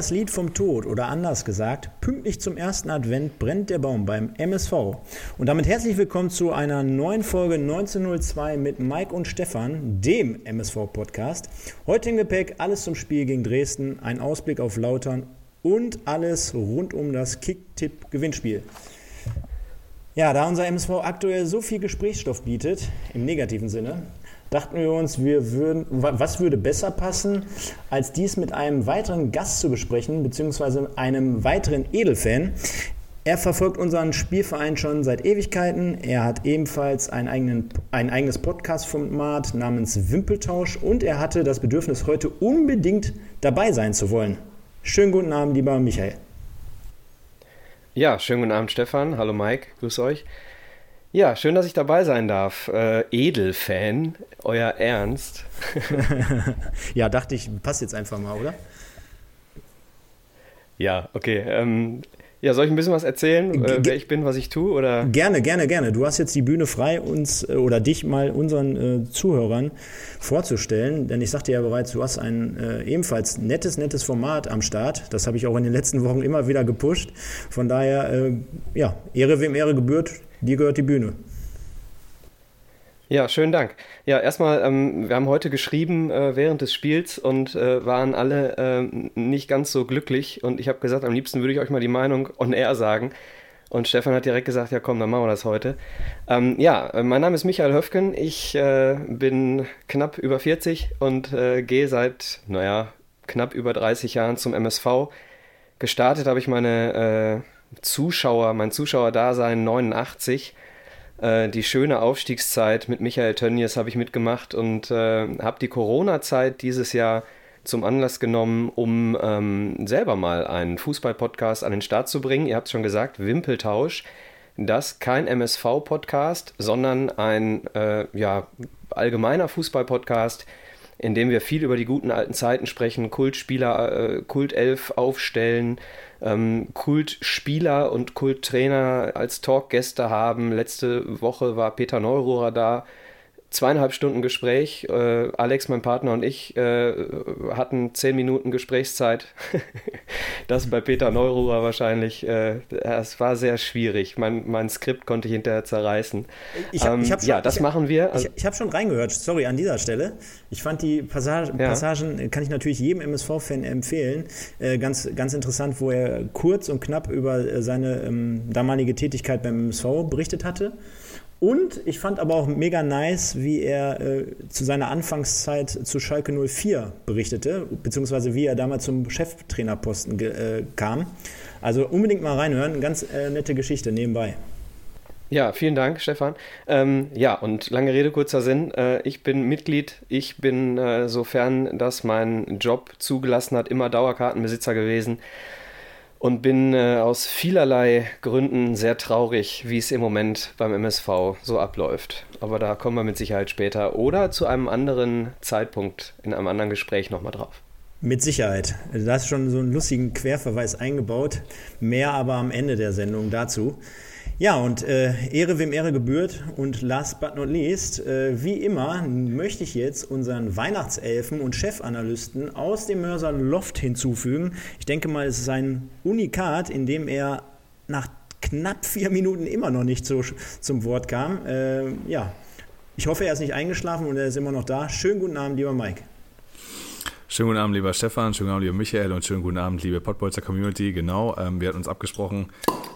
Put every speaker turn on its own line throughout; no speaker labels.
Das Lied vom Tod oder anders gesagt, pünktlich zum ersten Advent brennt der Baum beim MSV. Und damit herzlich willkommen zu einer neuen Folge 1902 mit Mike und Stefan, dem MSV-Podcast. Heute im Gepäck alles zum Spiel gegen Dresden, ein Ausblick auf Lautern und alles rund um das Kick-Tipp-Gewinnspiel. Ja, da unser MSV aktuell so viel Gesprächsstoff bietet, im negativen Sinne, dachten wir uns, wir würden, was würde besser passen, als dies mit einem weiteren Gast zu besprechen, beziehungsweise einem weiteren Edelfan. Er verfolgt unseren Spielverein schon seit Ewigkeiten. Er hat ebenfalls ein, eigenen, ein eigenes Podcast-Format namens Wimpeltausch und er hatte das Bedürfnis, heute unbedingt dabei sein zu wollen. Schönen guten Abend, lieber Michael.
Ja, schönen guten Abend, Stefan. Hallo Mike, grüß euch. Ja, schön, dass ich dabei sein darf. Äh, Edelfan, euer Ernst.
ja, dachte ich, passt jetzt einfach mal, oder?
Ja, okay. Ähm, ja, soll ich ein bisschen was erzählen, äh, wer ich bin, was ich tue? Oder?
Gerne, gerne, gerne. Du hast jetzt die Bühne frei, uns äh, oder dich mal unseren äh, Zuhörern vorzustellen. Denn ich sagte ja bereits, du hast ein äh, ebenfalls nettes, nettes Format am Start. Das habe ich auch in den letzten Wochen immer wieder gepusht. Von daher, äh, ja, Ehre wem Ehre gebührt. Dir gehört die Bühne.
Ja, schönen Dank. Ja, erstmal, ähm, wir haben heute geschrieben äh, während des Spiels und äh, waren alle äh, nicht ganz so glücklich. Und ich habe gesagt, am liebsten würde ich euch mal die Meinung on air sagen. Und Stefan hat direkt gesagt, ja komm, dann machen wir das heute. Ähm, ja, äh, mein Name ist Michael Höfken. Ich äh, bin knapp über 40 und äh, gehe seit, naja, knapp über 30 Jahren zum MSV. Gestartet habe ich meine Zuschauer, mein Zuschauerdasein 89 äh, die schöne Aufstiegszeit mit Michael Tönnies habe ich mitgemacht und äh, habe die Corona-Zeit dieses Jahr zum Anlass genommen, um ähm, selber mal einen Fußball-Podcast an den Start zu bringen. Ihr habt es schon gesagt, Wimpeltausch. Das kein MSV-Podcast, sondern ein äh, ja, allgemeiner Fußball-Podcast, in dem wir viel über die guten alten Zeiten sprechen, Kultspieler, äh, Kultelf aufstellen, ähm, Kultspieler und Kulttrainer als Talkgäste haben. Letzte Woche war Peter Neururer da zweieinhalb Stunden Gespräch. Äh, Alex, mein Partner und ich äh, hatten zehn Minuten Gesprächszeit. das bei Peter Neururer wahrscheinlich. Äh, es war sehr schwierig. Mein, mein Skript konnte ich hinterher zerreißen.
Ich hab, ähm, ich hab schon, ja, das ich, machen wir. Ich, ich habe schon reingehört. Sorry an dieser Stelle. Ich fand die Passage, ja. Passagen, kann ich natürlich jedem MSV-Fan empfehlen. Äh, ganz, ganz interessant, wo er kurz und knapp über äh, seine ähm, damalige Tätigkeit beim MSV berichtet hatte. Und ich fand aber auch mega nice, wie er äh, zu seiner Anfangszeit zu Schalke 04 berichtete, beziehungsweise wie er damals zum Cheftrainerposten äh, kam. Also unbedingt mal reinhören, ganz äh, nette Geschichte nebenbei.
Ja, vielen Dank, Stefan. Ähm, ja, und lange Rede, kurzer Sinn. Äh, ich bin Mitglied. Ich bin, äh, sofern das mein Job zugelassen hat, immer Dauerkartenbesitzer gewesen und bin äh, aus vielerlei Gründen sehr traurig, wie es im Moment beim MSV so abläuft. Aber da kommen wir mit Sicherheit später oder zu einem anderen Zeitpunkt in einem anderen Gespräch nochmal drauf.
Mit Sicherheit. Da ist schon so einen lustigen Querverweis eingebaut. Mehr aber am Ende der Sendung dazu. Ja, und äh, Ehre wem Ehre gebührt. Und last but not least, äh, wie immer, möchte ich jetzt unseren Weihnachtselfen und Chefanalysten aus dem Mörser Loft hinzufügen. Ich denke mal, es ist ein Unikat, in dem er nach knapp vier Minuten immer noch nicht so, zum Wort kam. Äh, ja, ich hoffe, er ist nicht eingeschlafen und er ist immer noch da. Schönen guten Abend, lieber Mike.
Schönen guten Abend, lieber Stefan, schönen guten Abend, lieber Michael und schönen guten Abend, liebe Pottbolzer Community. Genau, ähm, wir hatten uns abgesprochen,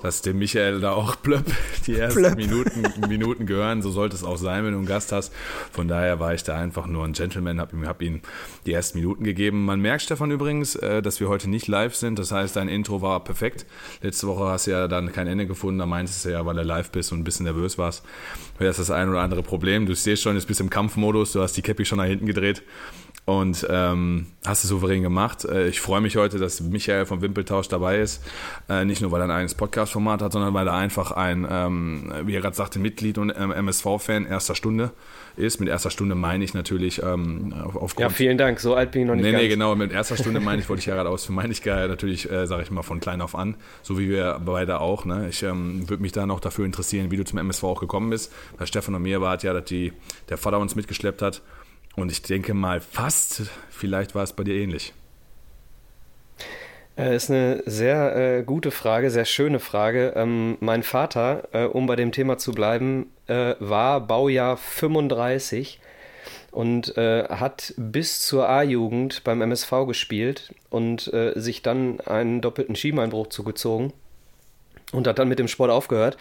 dass dem Michael da auch plöpp die ersten Minuten, Minuten gehören. So sollte es auch sein, wenn du einen Gast hast. Von daher war ich da einfach nur ein Gentleman, habe ihm, hab ihm die ersten Minuten gegeben. Man merkt, Stefan, übrigens, äh, dass wir heute nicht live sind. Das heißt, dein Intro war perfekt. Letzte Woche hast du ja dann kein Ende gefunden. Da meintest du ja, weil du live bist und ein bisschen nervös warst, wäre das das ein oder andere Problem. Du stehst schon, jetzt bist im Kampfmodus, du hast die Cappy schon nach hinten gedreht. Und ähm, hast du souverän gemacht. Äh, ich freue mich heute, dass Michael vom Wimpeltausch dabei ist. Äh, nicht nur, weil er ein eigenes Podcast-Format hat, sondern weil er einfach ein, ähm, wie er gerade sagte, Mitglied und ähm, MSV-Fan erster Stunde ist. Mit erster Stunde meine ich natürlich ähm, aufgrund...
Ja, vielen Dank. So alt bin ich noch nicht
Nee,
ganz.
nee, genau. Mit erster Stunde meine ich, wollte ich ja gerade aus. Meine ich natürlich, äh, sage ich mal, von klein auf an. So wie wir beide auch. Ne? Ich ähm, würde mich da noch dafür interessieren, wie du zum MSV auch gekommen bist. Bei Stefan und mir war es ja, dass die, der Vater uns mitgeschleppt hat. Und ich denke mal fast, vielleicht war es bei dir ähnlich.
Äh, ist eine sehr äh, gute Frage, sehr schöne Frage. Ähm, mein Vater, äh, um bei dem Thema zu bleiben, äh, war Baujahr 35 und äh, hat bis zur A-Jugend beim MSV gespielt und äh, sich dann einen doppelten Schienbeinbruch zugezogen und hat dann mit dem Sport aufgehört.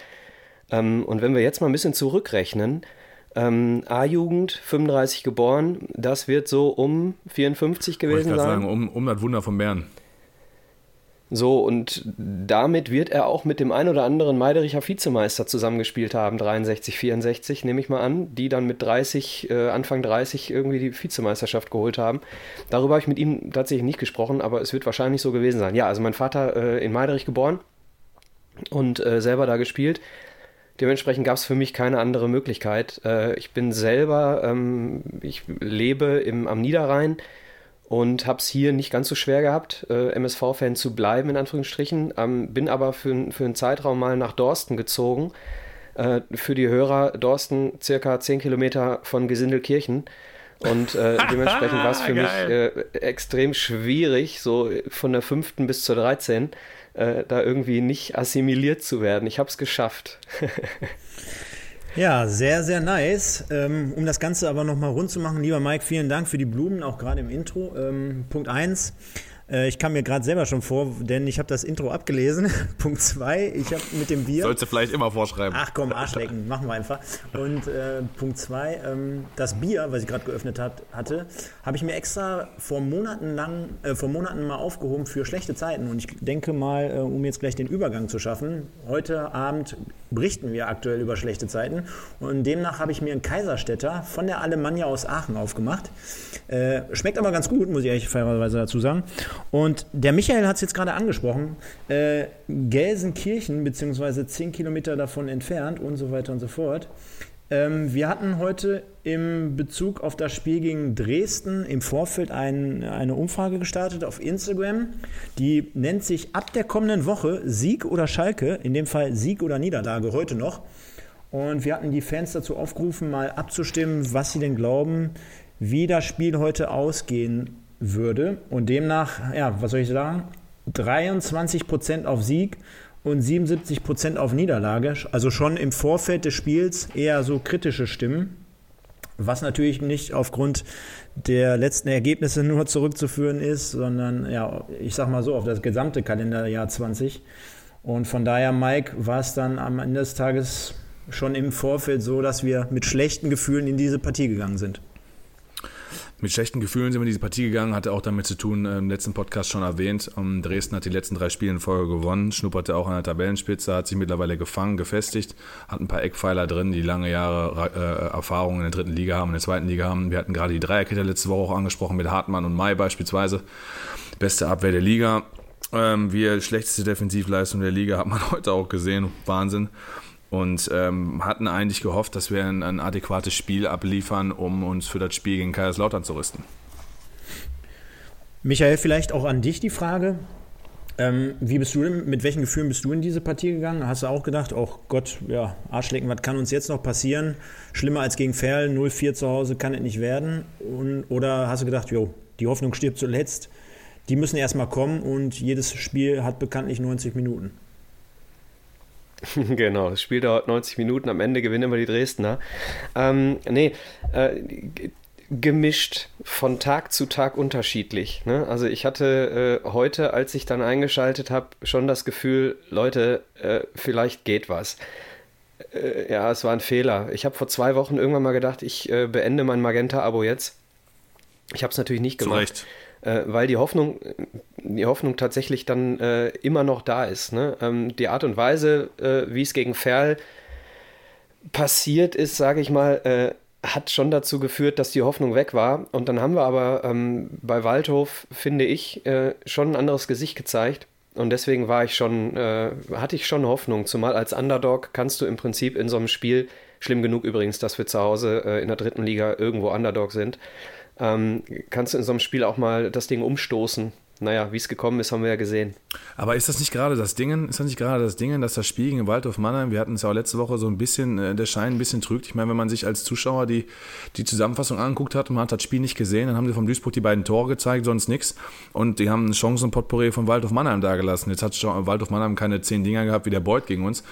Ähm, und wenn wir jetzt mal ein bisschen zurückrechnen, ähm, A-Jugend, 35 geboren, das wird so um 54 gewesen sein.
sagen, um, um das Wunder von Bern.
So, und damit wird er auch mit dem ein oder anderen Meidericher Vizemeister zusammengespielt haben, 63, 64, nehme ich mal an, die dann mit 30, äh, Anfang 30 irgendwie die Vizemeisterschaft geholt haben. Darüber habe ich mit ihm tatsächlich nicht gesprochen, aber es wird wahrscheinlich so gewesen sein. Ja, also mein Vater äh, in Meiderich geboren und äh, selber da gespielt. Dementsprechend gab es für mich keine andere Möglichkeit. Äh, ich bin selber, ähm, ich lebe im, am Niederrhein und habe es hier nicht ganz so schwer gehabt, äh, MSV-Fan zu bleiben, in Anführungsstrichen. Ähm, bin aber für, für einen Zeitraum mal nach Dorsten gezogen. Äh, für die Hörer, Dorsten circa 10 Kilometer von Gesindelkirchen. Und äh, dementsprechend war es für mich äh, extrem schwierig, so von der fünften bis zur 13 äh, da irgendwie nicht assimiliert zu werden. Ich habe es geschafft.
Ja, sehr, sehr nice. Ähm, um das Ganze aber nochmal rund zu machen, lieber Mike, vielen Dank für die Blumen, auch gerade im Intro. Ähm, Punkt 1. Ich kam mir gerade selber schon vor, denn ich habe das Intro abgelesen. Punkt 2, ich habe mit dem Bier.
Sollst du vielleicht immer vorschreiben.
Ach komm, Arschlecken, machen wir einfach. Und äh, Punkt 2, ähm, das Bier, was ich gerade geöffnet hat, hatte, habe ich mir extra vor Monaten lang, äh, vor Monaten mal aufgehoben für schlechte Zeiten. Und ich denke mal, äh, um jetzt gleich den Übergang zu schaffen, heute Abend berichten wir aktuell über schlechte Zeiten. Und demnach habe ich mir einen Kaiserstädter von der Alemannia aus Aachen aufgemacht. Äh, schmeckt aber ganz gut, muss ich ehrlich fairerweise dazu sagen. Und der Michael hat es jetzt gerade angesprochen. Äh, Gelsenkirchen, beziehungsweise 10 Kilometer davon entfernt und so weiter und so fort. Ähm, wir hatten heute im Bezug auf das Spiel gegen Dresden im Vorfeld ein, eine Umfrage gestartet auf Instagram. Die nennt sich ab der kommenden Woche Sieg oder Schalke, in dem Fall Sieg oder Niederlage, heute noch. Und wir hatten die Fans dazu aufgerufen, mal abzustimmen, was sie denn glauben, wie das Spiel heute ausgehen würde. Und demnach, ja, was soll ich sagen? 23% auf Sieg und 77% auf Niederlage. Also schon im Vorfeld des Spiels eher so kritische Stimmen. Was natürlich nicht aufgrund der letzten Ergebnisse nur zurückzuführen ist, sondern ja, ich sag mal so, auf das gesamte Kalenderjahr 20. Und von daher, Mike, war es dann am Ende des Tages schon im Vorfeld so, dass wir mit schlechten Gefühlen in diese Partie gegangen sind
mit schlechten Gefühlen sind wir in diese Partie gegangen, hatte auch damit zu tun, im letzten Podcast schon erwähnt. Dresden hat die letzten drei Spiele in Folge gewonnen, schnupperte auch an der Tabellenspitze, hat sich mittlerweile gefangen, gefestigt, hat ein paar Eckpfeiler drin, die lange Jahre äh, Erfahrung in der dritten Liga haben, in der zweiten Liga haben. Wir hatten gerade die Dreierkette letzte Woche auch angesprochen mit Hartmann und Mai beispielsweise. Beste Abwehr der Liga. Ähm, wir schlechteste Defensivleistung der Liga hat man heute auch gesehen. Wahnsinn und ähm, hatten eigentlich gehofft, dass wir ein, ein, adäquates Spiel abliefern, um uns für das Spiel gegen Kaiserslautern zu rüsten.
Michael, vielleicht auch an dich die Frage. Ähm, wie bist du denn, mit welchen Gefühlen bist du in diese Partie gegangen? Hast du auch gedacht, oh Gott, ja, Arschlecken, was kann uns jetzt noch passieren? Schlimmer als gegen Ferl, 0-4 zu Hause kann es nicht werden. Und, oder hast du gedacht, jo, die Hoffnung stirbt zuletzt, die müssen erstmal kommen und jedes Spiel hat bekanntlich 90 Minuten?
Genau, das Spiel dauert 90 Minuten, am Ende gewinnen wir die Dresdner. Ähm, nee, äh, gemischt, von Tag zu Tag unterschiedlich. Ne? Also ich hatte äh, heute, als ich dann eingeschaltet habe, schon das Gefühl, Leute, äh, vielleicht geht was. Äh, ja, es war ein Fehler. Ich habe vor zwei Wochen irgendwann mal gedacht, ich äh, beende mein Magenta-Abo jetzt. Ich habe es natürlich nicht gemacht.
Zu Recht
äh, weil die Hoffnung, die Hoffnung tatsächlich dann äh, immer noch da ist. Ne? Ähm, die Art und Weise, äh, wie es gegen Ferl passiert ist, sage ich mal, äh, hat schon dazu geführt, dass die Hoffnung weg war. Und dann haben wir aber ähm, bei Waldhof, finde ich, äh, schon ein anderes Gesicht gezeigt. Und deswegen war ich schon, äh, hatte ich schon Hoffnung. Zumal als Underdog kannst du im Prinzip in so einem Spiel, schlimm genug übrigens, dass wir zu Hause äh, in der dritten Liga irgendwo Underdog sind, ähm, kannst du in so einem Spiel auch mal das Ding umstoßen naja, wie es gekommen ist, haben wir ja gesehen.
Aber ist das nicht gerade das Ding, ist das nicht gerade das Ding, dass das Spiel gegen Waldorf Mannheim, wir hatten es ja auch letzte Woche so ein bisschen, äh, der Schein ein bisschen trügt. Ich meine, wenn man sich als Zuschauer die, die Zusammenfassung angeguckt hat und man hat das Spiel nicht gesehen, dann haben sie vom Duisburg die beiden Tore gezeigt, sonst nichts. Und die haben ein Chancenpotpourri von Waldorf Mannheim dagelassen. Jetzt hat Waldorf Mannheim keine zehn Dinger gehabt wie der Beuth gegen uns.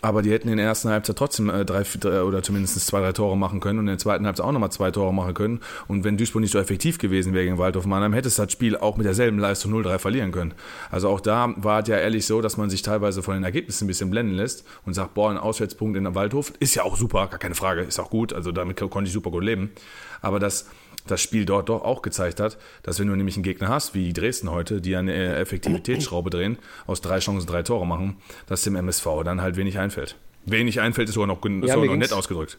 Aber die hätten in der ersten Halbzeit trotzdem äh, drei, drei oder zumindest zwei, drei Tore machen können und in der zweiten Halbzeit auch nochmal zwei Tore machen können. Und wenn Duisburg nicht so effektiv gewesen wäre gegen Waldhof Mannheim, hätte es das Spiel auch mit derselben Leistung 0-3 verlieren können. Also auch da war es ja ehrlich so, dass man sich teilweise von den Ergebnissen ein bisschen blenden lässt und sagt, boah, ein Auswärtspunkt in der Waldhof ist ja auch super, gar keine Frage, ist auch gut. Also damit konnte ich super gut leben. Aber das das Spiel dort doch auch gezeigt hat, dass wenn du nämlich einen Gegner hast, wie Dresden heute, die eine Effektivitätsschraube drehen, aus drei Chancen drei Tore machen, dass dem MSV dann halt wenig einfällt. Wenig einfällt, ist sogar noch, ja, sogar noch nett ausgedrückt.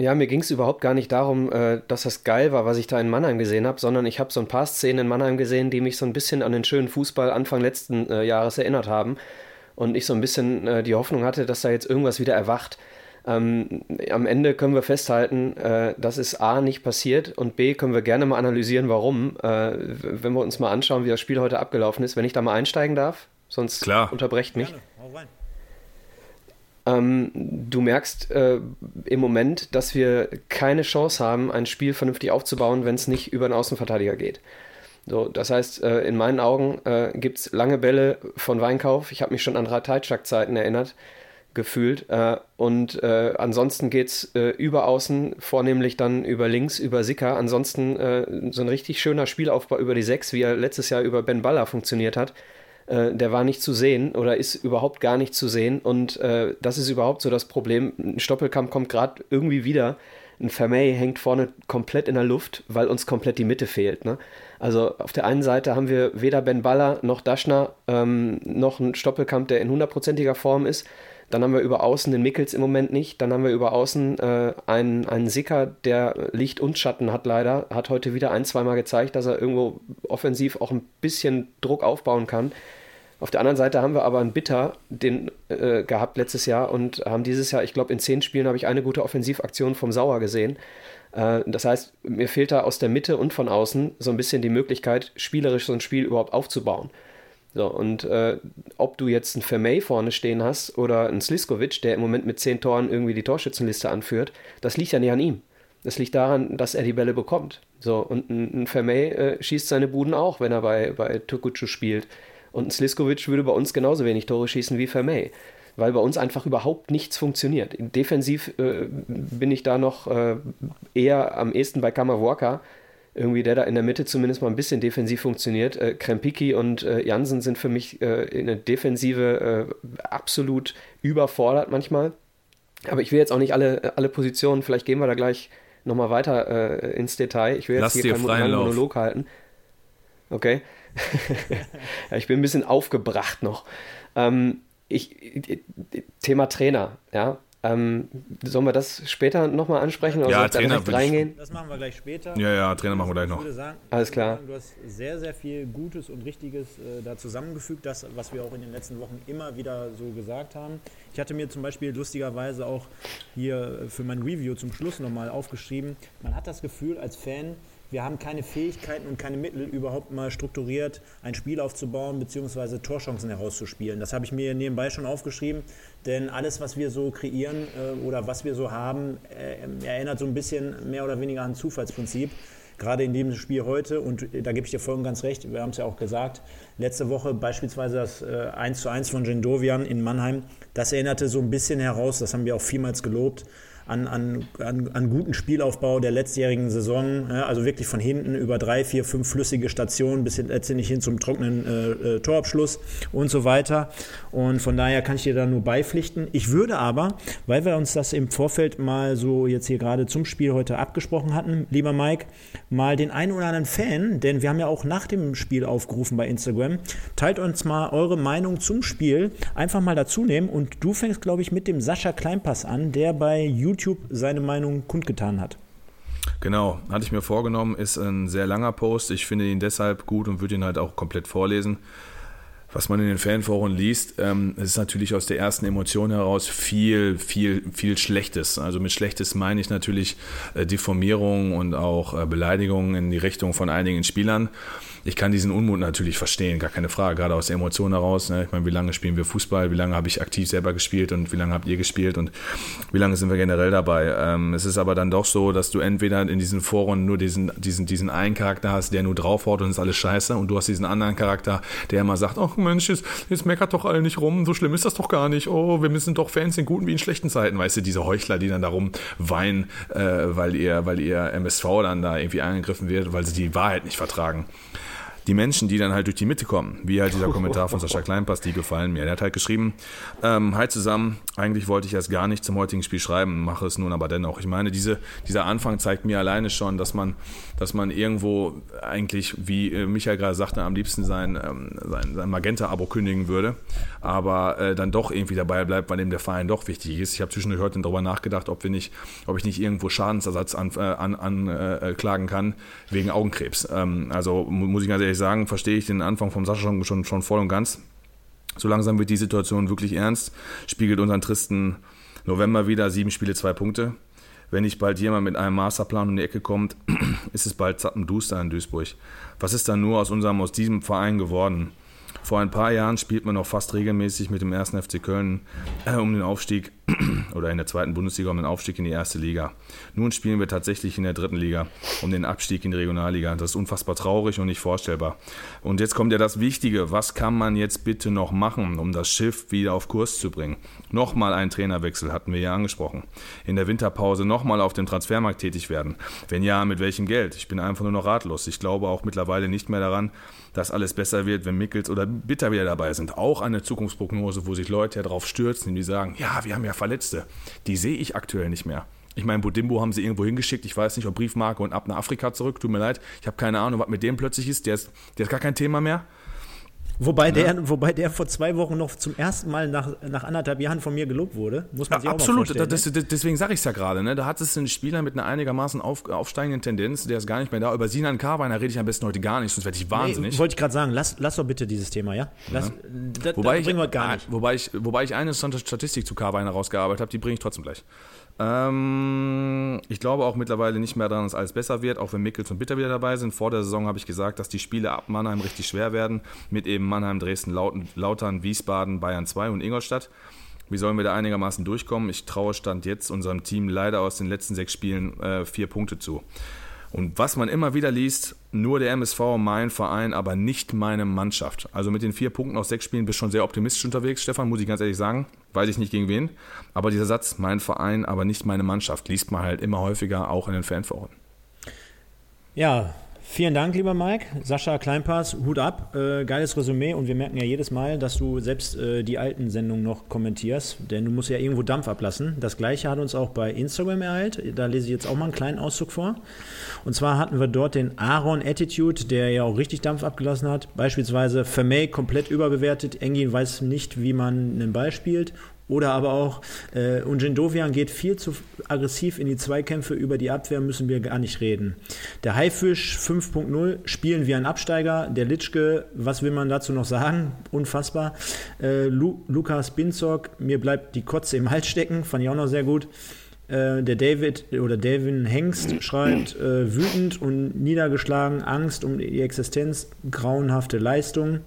Ja, mir ging es überhaupt gar nicht darum, äh, dass das geil war, was ich da in Mannheim gesehen habe, sondern ich habe so ein paar Szenen in Mannheim gesehen, die mich so ein bisschen an den schönen Fußball Anfang letzten äh, Jahres erinnert haben. Und ich so ein bisschen äh, die Hoffnung hatte, dass da jetzt irgendwas wieder erwacht. Ähm, am Ende können wir festhalten, äh, das ist A nicht passiert und B können wir gerne mal analysieren, warum. Äh, wenn wir uns mal anschauen, wie das Spiel heute abgelaufen ist, wenn ich da mal einsteigen darf, sonst Klar. unterbrecht mich. Gerne. Ähm, du merkst äh, im Moment, dass wir keine Chance haben, ein Spiel vernünftig aufzubauen, wenn es nicht über einen Außenverteidiger geht. So, das heißt, äh, in meinen Augen äh, gibt es lange Bälle von Weinkauf. Ich habe mich schon an Rateitschak-Zeiten erinnert, gefühlt. Äh, und äh, ansonsten geht es äh, über außen, vornehmlich dann über links, über Sicker. Ansonsten äh, so ein richtig schöner Spielaufbau über die Sechs, wie er letztes Jahr über Ben Baller funktioniert hat. Äh, der war nicht zu sehen oder ist überhaupt gar nicht zu sehen. Und äh, das ist überhaupt so das Problem. Ein Stoppelkamp kommt gerade irgendwie wieder. Ein Vermey hängt vorne komplett in der Luft, weil uns komplett die Mitte fehlt. Ne? Also auf der einen Seite haben wir weder Ben Baller noch Daschner ähm, noch einen Stoppelkamp, der in hundertprozentiger Form ist. Dann haben wir über Außen den Mickels im Moment nicht. Dann haben wir über Außen äh, einen, einen Sicker, der Licht und Schatten hat leider. Hat heute wieder ein, zweimal gezeigt, dass er irgendwo offensiv auch ein bisschen Druck aufbauen kann. Auf der anderen Seite haben wir aber einen Bitter den, äh, gehabt letztes Jahr und haben dieses Jahr, ich glaube, in zehn Spielen habe ich eine gute Offensivaktion vom Sauer gesehen. Äh, das heißt, mir fehlt da aus der Mitte und von außen so ein bisschen die Möglichkeit, spielerisch so ein Spiel überhaupt aufzubauen. So, und äh, ob du jetzt einen Vermey vorne stehen hast oder einen Sliskovic, der im Moment mit zehn Toren irgendwie die Torschützenliste anführt, das liegt ja nicht an ihm. Das liegt daran, dass er die Bälle bekommt. So, und ein, ein Vermey äh, schießt seine Buden auch, wenn er bei, bei Tukucu spielt. Und ein Sliskovic würde bei uns genauso wenig Tore schießen wie Vermey, weil bei uns einfach überhaupt nichts funktioniert. Defensiv äh, bin ich da noch äh, eher am ehesten bei Kamawaka, irgendwie der da in der Mitte zumindest mal ein bisschen defensiv funktioniert. Äh, Krempiki und äh, Jansen sind für mich äh, in der Defensive äh, absolut überfordert manchmal. Aber ich will jetzt auch nicht alle, alle Positionen, vielleicht gehen wir da gleich nochmal weiter äh, ins Detail. Ich will jetzt
Lass
hier
keinen
Monolog halten. Okay. ja, ich bin ein bisschen aufgebracht noch. Ähm, ich, Thema Trainer, ja. Ähm, sollen wir das später nochmal ansprechen oder
ja, Trainer
direkt reingehen?
Das machen wir gleich später.
Ja, ja, Trainer machen wir gleich noch.
Sagen, Alles klar.
Du hast sehr, sehr viel Gutes und Richtiges äh, da zusammengefügt, das, was wir auch in den letzten Wochen immer wieder so gesagt haben. Ich hatte mir zum Beispiel lustigerweise auch hier für mein Review zum Schluss nochmal aufgeschrieben, man hat das Gefühl als Fan, wir haben keine Fähigkeiten und keine Mittel, überhaupt mal strukturiert ein Spiel aufzubauen bzw. Torchancen herauszuspielen. Das habe ich mir nebenbei schon aufgeschrieben, denn alles, was wir so kreieren äh, oder was wir so haben, äh, erinnert so ein bisschen mehr oder weniger an Zufallsprinzip. Gerade in dem Spiel heute, und da gebe ich dir voll und ganz recht, wir haben es ja auch gesagt, letzte Woche beispielsweise das äh, 1 zu 1 von Gendovian in Mannheim, das erinnerte so ein bisschen heraus, das haben wir auch vielmals gelobt, an, an, an, an guten Spielaufbau der letztjährigen Saison. Ja, also wirklich von hinten über drei, vier, fünf flüssige Stationen bis letztendlich hin zum trockenen äh, äh, Torabschluss und so weiter. Und von daher kann ich dir da nur beipflichten. Ich würde aber, weil wir uns das im Vorfeld mal so jetzt hier gerade zum Spiel heute abgesprochen hatten, lieber Mike, mal den einen oder anderen Fan, denn wir haben ja auch nach dem Spiel aufgerufen bei Instagram. Teilt uns mal eure Meinung zum Spiel. Einfach mal dazu nehmen. Und du fängst, glaube ich, mit dem Sascha Kleinpass an, der bei YouTube seine Meinung kundgetan hat.
Genau, hatte ich mir vorgenommen, ist ein sehr langer Post. Ich finde ihn deshalb gut und würde ihn halt auch komplett vorlesen was man in den Fanforen liest, ähm, ist natürlich aus der ersten Emotion heraus viel, viel, viel Schlechtes. Also mit Schlechtes meine ich natürlich äh, Diffamierung und auch äh, Beleidigungen in die Richtung von einigen Spielern ich kann diesen Unmut natürlich verstehen, gar keine Frage, gerade aus der Emotion heraus. Ne? Ich meine, wie lange spielen wir Fußball, wie lange habe ich aktiv selber gespielt und wie lange habt ihr gespielt und wie lange sind wir generell dabei. Ähm, es ist aber dann doch so, dass du entweder in diesen Foren nur diesen, diesen, diesen einen Charakter hast, der nur draufhaut und ist alles scheiße und du hast diesen anderen Charakter, der immer sagt, ach Mensch, jetzt, jetzt meckert doch alle nicht rum, so schlimm ist das doch gar nicht, oh, wir müssen doch Fans in guten wie in schlechten Zeiten, weißt du, diese Heuchler, die dann darum weinen, äh, weil ihr, weil ihr MSV dann da irgendwie angegriffen wird, weil sie die Wahrheit nicht vertragen die Menschen, die dann halt durch die Mitte kommen, wie halt dieser Kommentar von Sascha Kleinpass, die gefallen mir. Er hat halt geschrieben, ähm, hi zusammen, eigentlich wollte ich erst gar nicht zum heutigen Spiel schreiben, mache es nun aber dennoch. Ich meine, diese, dieser Anfang zeigt mir alleine schon, dass man, dass man irgendwo eigentlich, wie äh, Michael gerade sagte, am liebsten sein, ähm, sein, sein Magenta-Abo kündigen würde, aber äh, dann doch irgendwie dabei bleibt, weil dem der Verein doch wichtig ist. Ich habe zwischendurch heute darüber nachgedacht, ob wir nicht, ob ich nicht irgendwo Schadensersatz anklagen an, an, äh, kann wegen Augenkrebs. Ähm, also muss ich ganz ehrlich sagen, verstehe ich den Anfang vom Sascha schon, schon, schon voll und ganz. So langsam wird die Situation wirklich ernst, spiegelt unseren tristen November wieder, sieben Spiele, zwei Punkte. Wenn nicht bald jemand mit einem Masterplan um die Ecke kommt, ist es bald zappenduster in Duisburg. Was ist dann nur aus unserem, aus diesem Verein geworden? Vor ein paar Jahren spielt man noch fast regelmäßig mit dem ersten FC Köln äh, um den Aufstieg oder in der zweiten Bundesliga um den Aufstieg in die erste Liga. Nun spielen wir tatsächlich in der dritten Liga um den Abstieg in die Regionalliga. Das ist unfassbar traurig und nicht vorstellbar. Und jetzt kommt ja das Wichtige. Was kann man jetzt bitte noch machen, um das Schiff wieder auf Kurs zu bringen? Nochmal einen Trainerwechsel hatten wir ja angesprochen. In der Winterpause nochmal auf dem Transfermarkt tätig werden. Wenn ja, mit welchem Geld? Ich bin einfach nur noch ratlos. Ich glaube auch mittlerweile nicht mehr daran, dass alles besser wird, wenn Mickels oder Bitter wieder dabei sind. Auch eine Zukunftsprognose, wo sich Leute ja drauf stürzen, die sagen, ja, wir haben ja Verletzte. Die sehe ich aktuell nicht mehr. Ich meine, Budimbo haben sie irgendwo hingeschickt. Ich weiß nicht, ob Briefmarke und ab nach Afrika zurück. Tut mir leid. Ich habe keine Ahnung, was mit dem plötzlich ist. Der ist, der ist gar kein Thema mehr.
Wobei, der, ja. wobei der vor zwei Wochen noch zum ersten Mal nach, nach anderthalb Jahren von mir gelobt wurde. Muss man sich ja, auch absolut. mal vorstellen.
Absolut, ne? deswegen sage ich es ja gerade. Ne? Da hat es einen Spieler mit einer einigermaßen auf, aufsteigenden Tendenz, der ist gar nicht mehr da. Über Sinan Karweiner rede ich am besten heute gar nicht, sonst werde ich wahnsinnig.
Nee, wollte ich gerade sagen, lass, lass doch bitte dieses Thema, ja? Lass, ja.
Da, wobei, ich, gar nicht. Wobei, ich, wobei ich eine Statistik zu Karweiner rausgearbeitet habe, die bringe ich trotzdem gleich. Ähm, ich glaube auch mittlerweile nicht mehr daran, dass alles besser wird, auch wenn Mickels und Bitter wieder dabei sind. Vor der Saison habe ich gesagt, dass die Spiele ab Mannheim richtig schwer werden, mit eben Mannheim, Dresden, Lautern, Wiesbaden, Bayern 2 und Ingolstadt. Wie sollen wir da einigermaßen durchkommen? Ich traue Stand jetzt unserem Team leider aus den letzten sechs Spielen äh, vier Punkte zu. Und was man immer wieder liest, nur der MSV, mein Verein, aber nicht meine Mannschaft. Also mit den vier Punkten aus sechs Spielen bist du schon sehr optimistisch unterwegs, Stefan, muss ich ganz ehrlich sagen. Weiß ich nicht gegen wen. Aber dieser Satz, mein Verein, aber nicht meine Mannschaft, liest man halt immer häufiger auch in den Fanforen.
Ja, Vielen Dank, lieber Mike. Sascha Kleinpass, Hut ab. Äh, geiles Resümee und wir merken ja jedes Mal, dass du selbst äh, die alten Sendungen noch kommentierst, denn du musst ja irgendwo Dampf ablassen. Das gleiche hat uns auch bei Instagram ereilt. Da lese ich jetzt auch mal einen kleinen Auszug vor. Und zwar hatten wir dort den Aaron Attitude, der ja auch richtig Dampf abgelassen hat. Beispielsweise Vermey komplett überbewertet. Engin weiß nicht, wie man einen Ball spielt. Oder aber auch, äh, Unjendovian geht viel zu aggressiv in die Zweikämpfe, über die Abwehr müssen wir gar nicht reden. Der Haifisch 5.0 spielen wie ein Absteiger. Der Litschke, was will man dazu noch sagen? Unfassbar. Äh, Lu Lukas Binzog, mir bleibt die Kotze im Hals stecken, fand ich auch noch sehr gut. Äh, der David oder Davin Hengst schreibt, äh, wütend und niedergeschlagen, Angst um die Existenz, grauenhafte Leistung.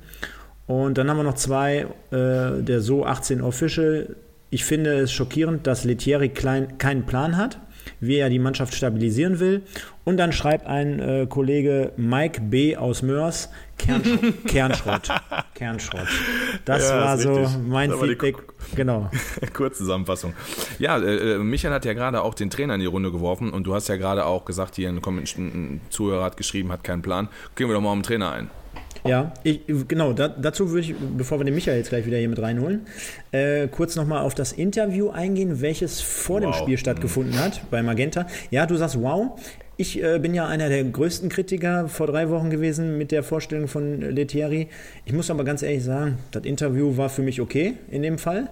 Und dann haben wir noch zwei, äh, der So 18 Official. Ich finde es schockierend, dass Letieri klein, keinen Plan hat, wie er die Mannschaft stabilisieren will. Und dann schreibt ein äh, Kollege Mike B. aus Mörs, Kernschrott. Kernschrott. Kernschrott. Das ja, war so richtig. mein Feedback. Genau.
Kurzzusammenfassung. Ja, äh, äh, Michael hat ja gerade auch den Trainer in die Runde geworfen und du hast ja gerade auch gesagt, hier ein, ein Zuhörer hat geschrieben, hat keinen Plan. Gehen wir doch mal um den Trainer ein.
Ja, ich, genau, da, dazu würde ich, bevor wir den Michael jetzt gleich wieder hier mit reinholen, äh, kurz nochmal auf das Interview eingehen, welches vor wow. dem Spiel stattgefunden hat bei Magenta. Ja, du sagst wow. Ich äh, bin ja einer der größten Kritiker vor drei Wochen gewesen mit der Vorstellung von Lethierry. Ich muss aber ganz ehrlich sagen, das Interview war für mich okay in dem Fall.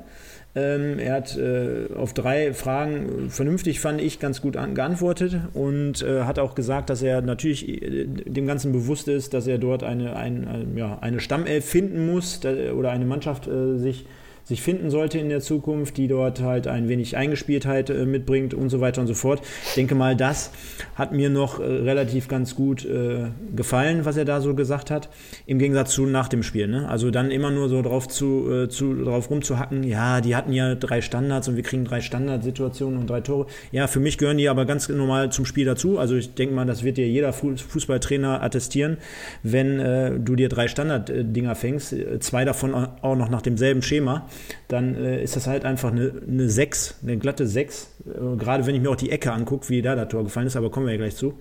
Ähm, er hat äh, auf drei Fragen vernünftig, fand ich, ganz gut an, geantwortet und äh, hat auch gesagt, dass er natürlich äh, dem Ganzen bewusst ist, dass er dort eine, ein, ein, ja, eine Stammelf finden muss da, oder eine Mannschaft äh, sich sich finden sollte in der Zukunft, die dort halt ein wenig Eingespieltheit äh, mitbringt und so weiter und so fort. Ich denke mal, das hat mir noch äh, relativ ganz gut äh, gefallen, was er da so gesagt hat, im Gegensatz zu nach dem Spiel. Ne? Also dann immer nur so drauf, zu, äh, zu, drauf rumzuhacken, ja, die hatten ja drei Standards und wir kriegen drei Standardsituationen und drei Tore. Ja, für mich gehören die aber ganz normal zum Spiel dazu. Also ich denke mal, das wird dir jeder Fußballtrainer attestieren, wenn äh, du dir drei Standarddinger fängst, äh, zwei davon auch noch nach demselben Schema dann äh, ist das halt einfach eine, eine 6, eine glatte 6. Äh, gerade wenn ich mir auch die Ecke angucke, wie da das Tor gefallen ist, aber kommen wir ja gleich zu.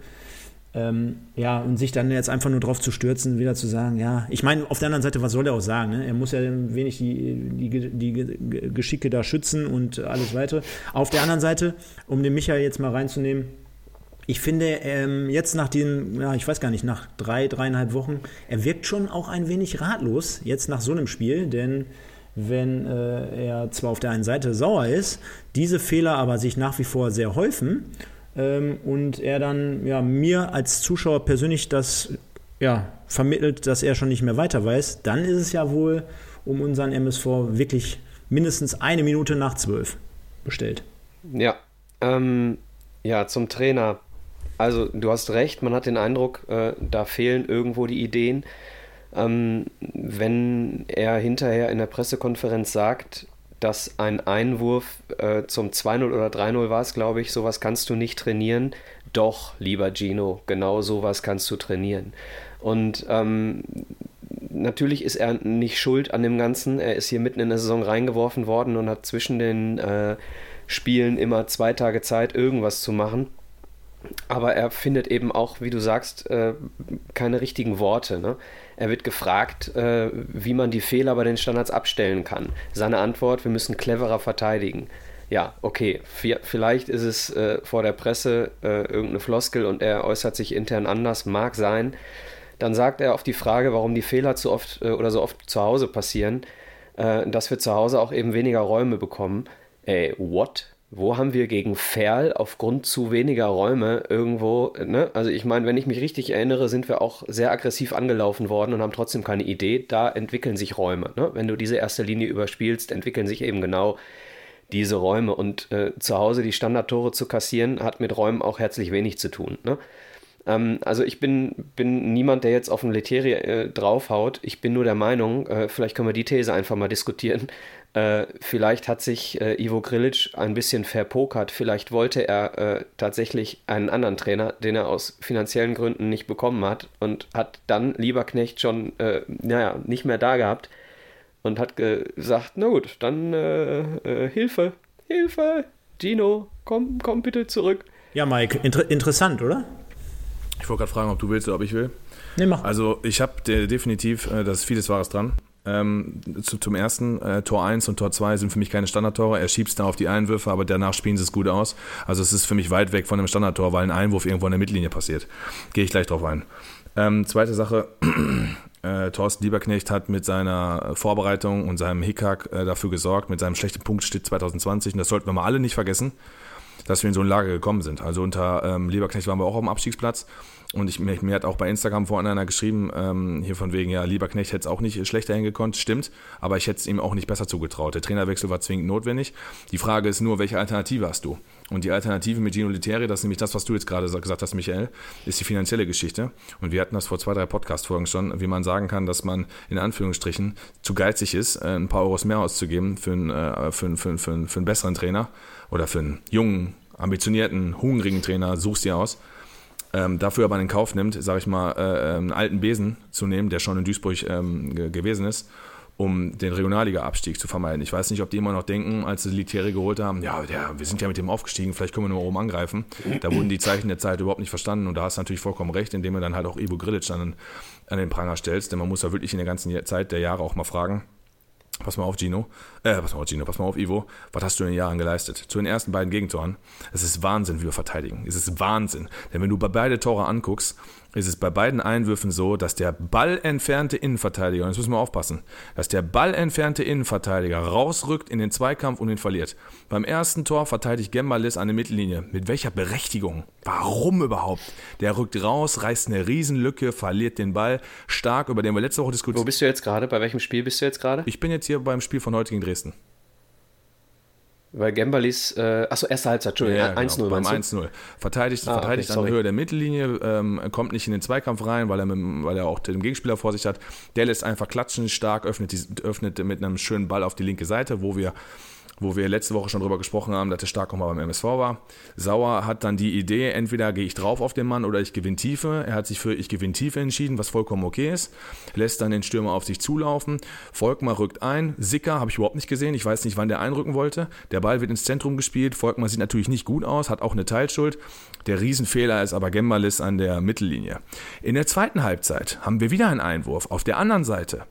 Ähm, ja, und sich dann jetzt einfach nur drauf zu stürzen, wieder zu sagen, ja, ich meine, auf der anderen Seite, was soll er auch sagen? Ne? Er muss ja ein wenig die, die, die Geschicke da schützen und alles weitere. Auf der anderen Seite, um den Michael jetzt mal reinzunehmen, ich finde, ähm, jetzt nach den, ja, ich weiß gar nicht, nach drei, dreieinhalb Wochen, er wirkt schon auch ein wenig ratlos, jetzt nach so einem Spiel, denn wenn äh, er zwar auf der einen Seite sauer ist, diese Fehler aber sich nach wie vor sehr häufen ähm, und er dann ja, mir als Zuschauer persönlich das ja, vermittelt, dass er schon nicht mehr weiter weiß, dann ist es ja wohl um unseren MSV wirklich mindestens eine Minute nach zwölf bestellt.
Ja, ähm, ja, zum Trainer. Also du hast recht, man hat den Eindruck, äh, da fehlen irgendwo die Ideen. Ähm, wenn er hinterher in der Pressekonferenz sagt, dass ein Einwurf äh, zum 2-0 oder 3-0 war glaube ich, sowas kannst du nicht trainieren. Doch, lieber Gino, genau sowas kannst du trainieren. Und ähm, natürlich ist er nicht schuld an dem Ganzen. Er ist hier mitten in der Saison reingeworfen worden und hat zwischen den äh, Spielen immer zwei Tage Zeit, irgendwas zu machen. Aber er findet eben auch, wie du sagst, äh, keine richtigen Worte. Ne? Er wird gefragt, äh, wie man die Fehler bei den Standards abstellen kann. Seine Antwort, wir müssen cleverer verteidigen. Ja, okay, vielleicht ist es äh, vor der Presse äh, irgendeine Floskel und er äußert sich intern anders, mag sein. Dann sagt er auf die Frage, warum die Fehler zu oft äh, oder so oft zu Hause passieren, äh, dass wir zu Hause auch eben weniger Räume bekommen. Ey, what? Wo haben wir gegen Ferl aufgrund zu weniger Räume irgendwo, ne? Also ich meine, wenn ich mich richtig erinnere, sind wir auch sehr aggressiv angelaufen worden und haben trotzdem keine Idee. Da entwickeln sich Räume. Ne? Wenn du diese erste Linie überspielst, entwickeln sich eben genau diese Räume. Und äh, zu Hause die Standardtore zu kassieren, hat mit Räumen auch herzlich wenig zu tun. Ne? Ähm, also ich bin, bin niemand, der jetzt auf den Leteri äh, draufhaut. Ich bin nur der Meinung, äh, vielleicht können wir die These einfach mal diskutieren, äh, vielleicht hat sich äh, Ivo Grilic ein bisschen verpokert. Vielleicht wollte er äh, tatsächlich einen anderen Trainer, den er aus finanziellen Gründen nicht bekommen hat und hat dann Lieberknecht schon, äh, naja, nicht mehr da gehabt und hat gesagt, na gut, dann äh, äh, Hilfe, Hilfe, Gino, komm, komm bitte zurück.
Ja, Mike, inter interessant, oder?
Ich wollte gerade fragen, ob du willst oder ob ich will.
Nee, mach.
Also ich habe definitiv, da ist vieles Wahres dran. Ähm, zu, zum ersten, äh, Tor 1 und Tor 2 sind für mich keine Standardtore. Er schiebt es da auf die Einwürfe, aber danach spielen sie es gut aus. Also es ist für mich weit weg von einem Standardtor, weil ein Einwurf irgendwo an der Mittellinie passiert. Gehe ich gleich drauf ein. Ähm, zweite Sache, äh, Thorsten Lieberknecht hat mit seiner Vorbereitung und seinem Hickhack äh, dafür gesorgt, mit seinem schlechten Punktschnitt 2020, und das sollten wir mal alle nicht vergessen, dass wir in so ein Lager gekommen sind. Also unter ähm, Lieberknecht waren wir auch auf dem Abstiegsplatz und ich, mir, mir hat auch bei Instagram vorhin einer geschrieben, ähm, hier von wegen, ja, Lieberknecht hätte es auch nicht schlechter hingekonnt. Stimmt, aber ich hätte es ihm auch nicht besser zugetraut. Der Trainerwechsel war zwingend notwendig. Die Frage ist nur, welche Alternative hast du? Und die Alternative mit Gino Literi, das ist nämlich das, was du jetzt gerade gesagt hast, Michael, ist die finanzielle Geschichte. Und wir hatten das vor zwei, drei Podcast-Folgen schon, wie man sagen kann, dass man in Anführungsstrichen zu geizig ist, äh, ein paar Euros mehr auszugeben für einen, äh, für, für, für, für einen besseren Trainer oder für einen jungen, ambitionierten, hungrigen Trainer, suchst dir aus. Ähm, dafür aber in Kauf nimmt, sage ich mal, äh, einen alten Besen zu nehmen, der schon in Duisburg ähm, gewesen ist um den Regionalliga-Abstieg zu vermeiden. Ich weiß nicht, ob die immer noch denken, als sie Litieri geholt haben, ja, der, wir sind ja mit dem aufgestiegen, vielleicht können wir nur oben angreifen. Da wurden die Zeichen der Zeit überhaupt nicht verstanden und da hast du natürlich vollkommen recht, indem du dann halt auch Ivo Grilic dann an den Pranger stellst, denn man muss ja wirklich in der ganzen Zeit der Jahre auch mal fragen, Pass mal auf, Gino. Äh, pass mal auf, Gino. Pass mal auf, Ivo. Was hast du in den Jahren geleistet? Zu den ersten beiden Gegentoren. Es ist Wahnsinn, wie wir verteidigen. Es ist Wahnsinn. Denn wenn du bei beide Tore anguckst, ist es bei beiden Einwürfen so, dass der ballentfernte Innenverteidiger, und jetzt müssen wir aufpassen, dass der ballentfernte Innenverteidiger rausrückt in den Zweikampf und ihn verliert. Beim ersten Tor verteidigt Gembalis an der Mittellinie. Mit welcher Berechtigung? Warum überhaupt? Der rückt raus, reißt eine Riesenlücke, verliert den Ball stark, über den wir letzte Woche diskutiert
haben. Wo bist du jetzt gerade? Bei welchem Spiel bist du jetzt gerade?
Ich bin jetzt hier beim Spiel von heute gegen Dresden.
Weil Gembalis, äh, achso, erste Halbzeit, Entschuldigung,
ja,
1-0.
Genau, beim 1-0. Verteidigt, ah, verteidigt okay, an Höhe der Mittellinie, ähm, kommt nicht in den Zweikampf rein, weil er, mit, weil er auch den Gegenspieler vor sich hat. Der lässt einfach klatschen, stark, öffnet, die, öffnet mit einem schönen Ball auf die linke Seite, wo wir wo wir letzte Woche schon drüber gesprochen haben, dass er stark auch mal beim MSV war. Sauer hat dann die Idee, entweder gehe ich drauf auf den Mann oder ich gewinne Tiefe. Er hat sich für ich gewinne Tiefe entschieden, was vollkommen okay ist. Lässt dann den Stürmer auf sich zulaufen. Volkmar rückt ein. Sicker habe ich überhaupt nicht gesehen. Ich weiß nicht, wann der einrücken wollte. Der Ball wird ins Zentrum gespielt. Volkmar sieht natürlich nicht gut aus, hat auch eine Teilschuld. Der Riesenfehler ist aber Gembalis an der Mittellinie. In der zweiten Halbzeit haben wir wieder einen Einwurf. Auf der anderen Seite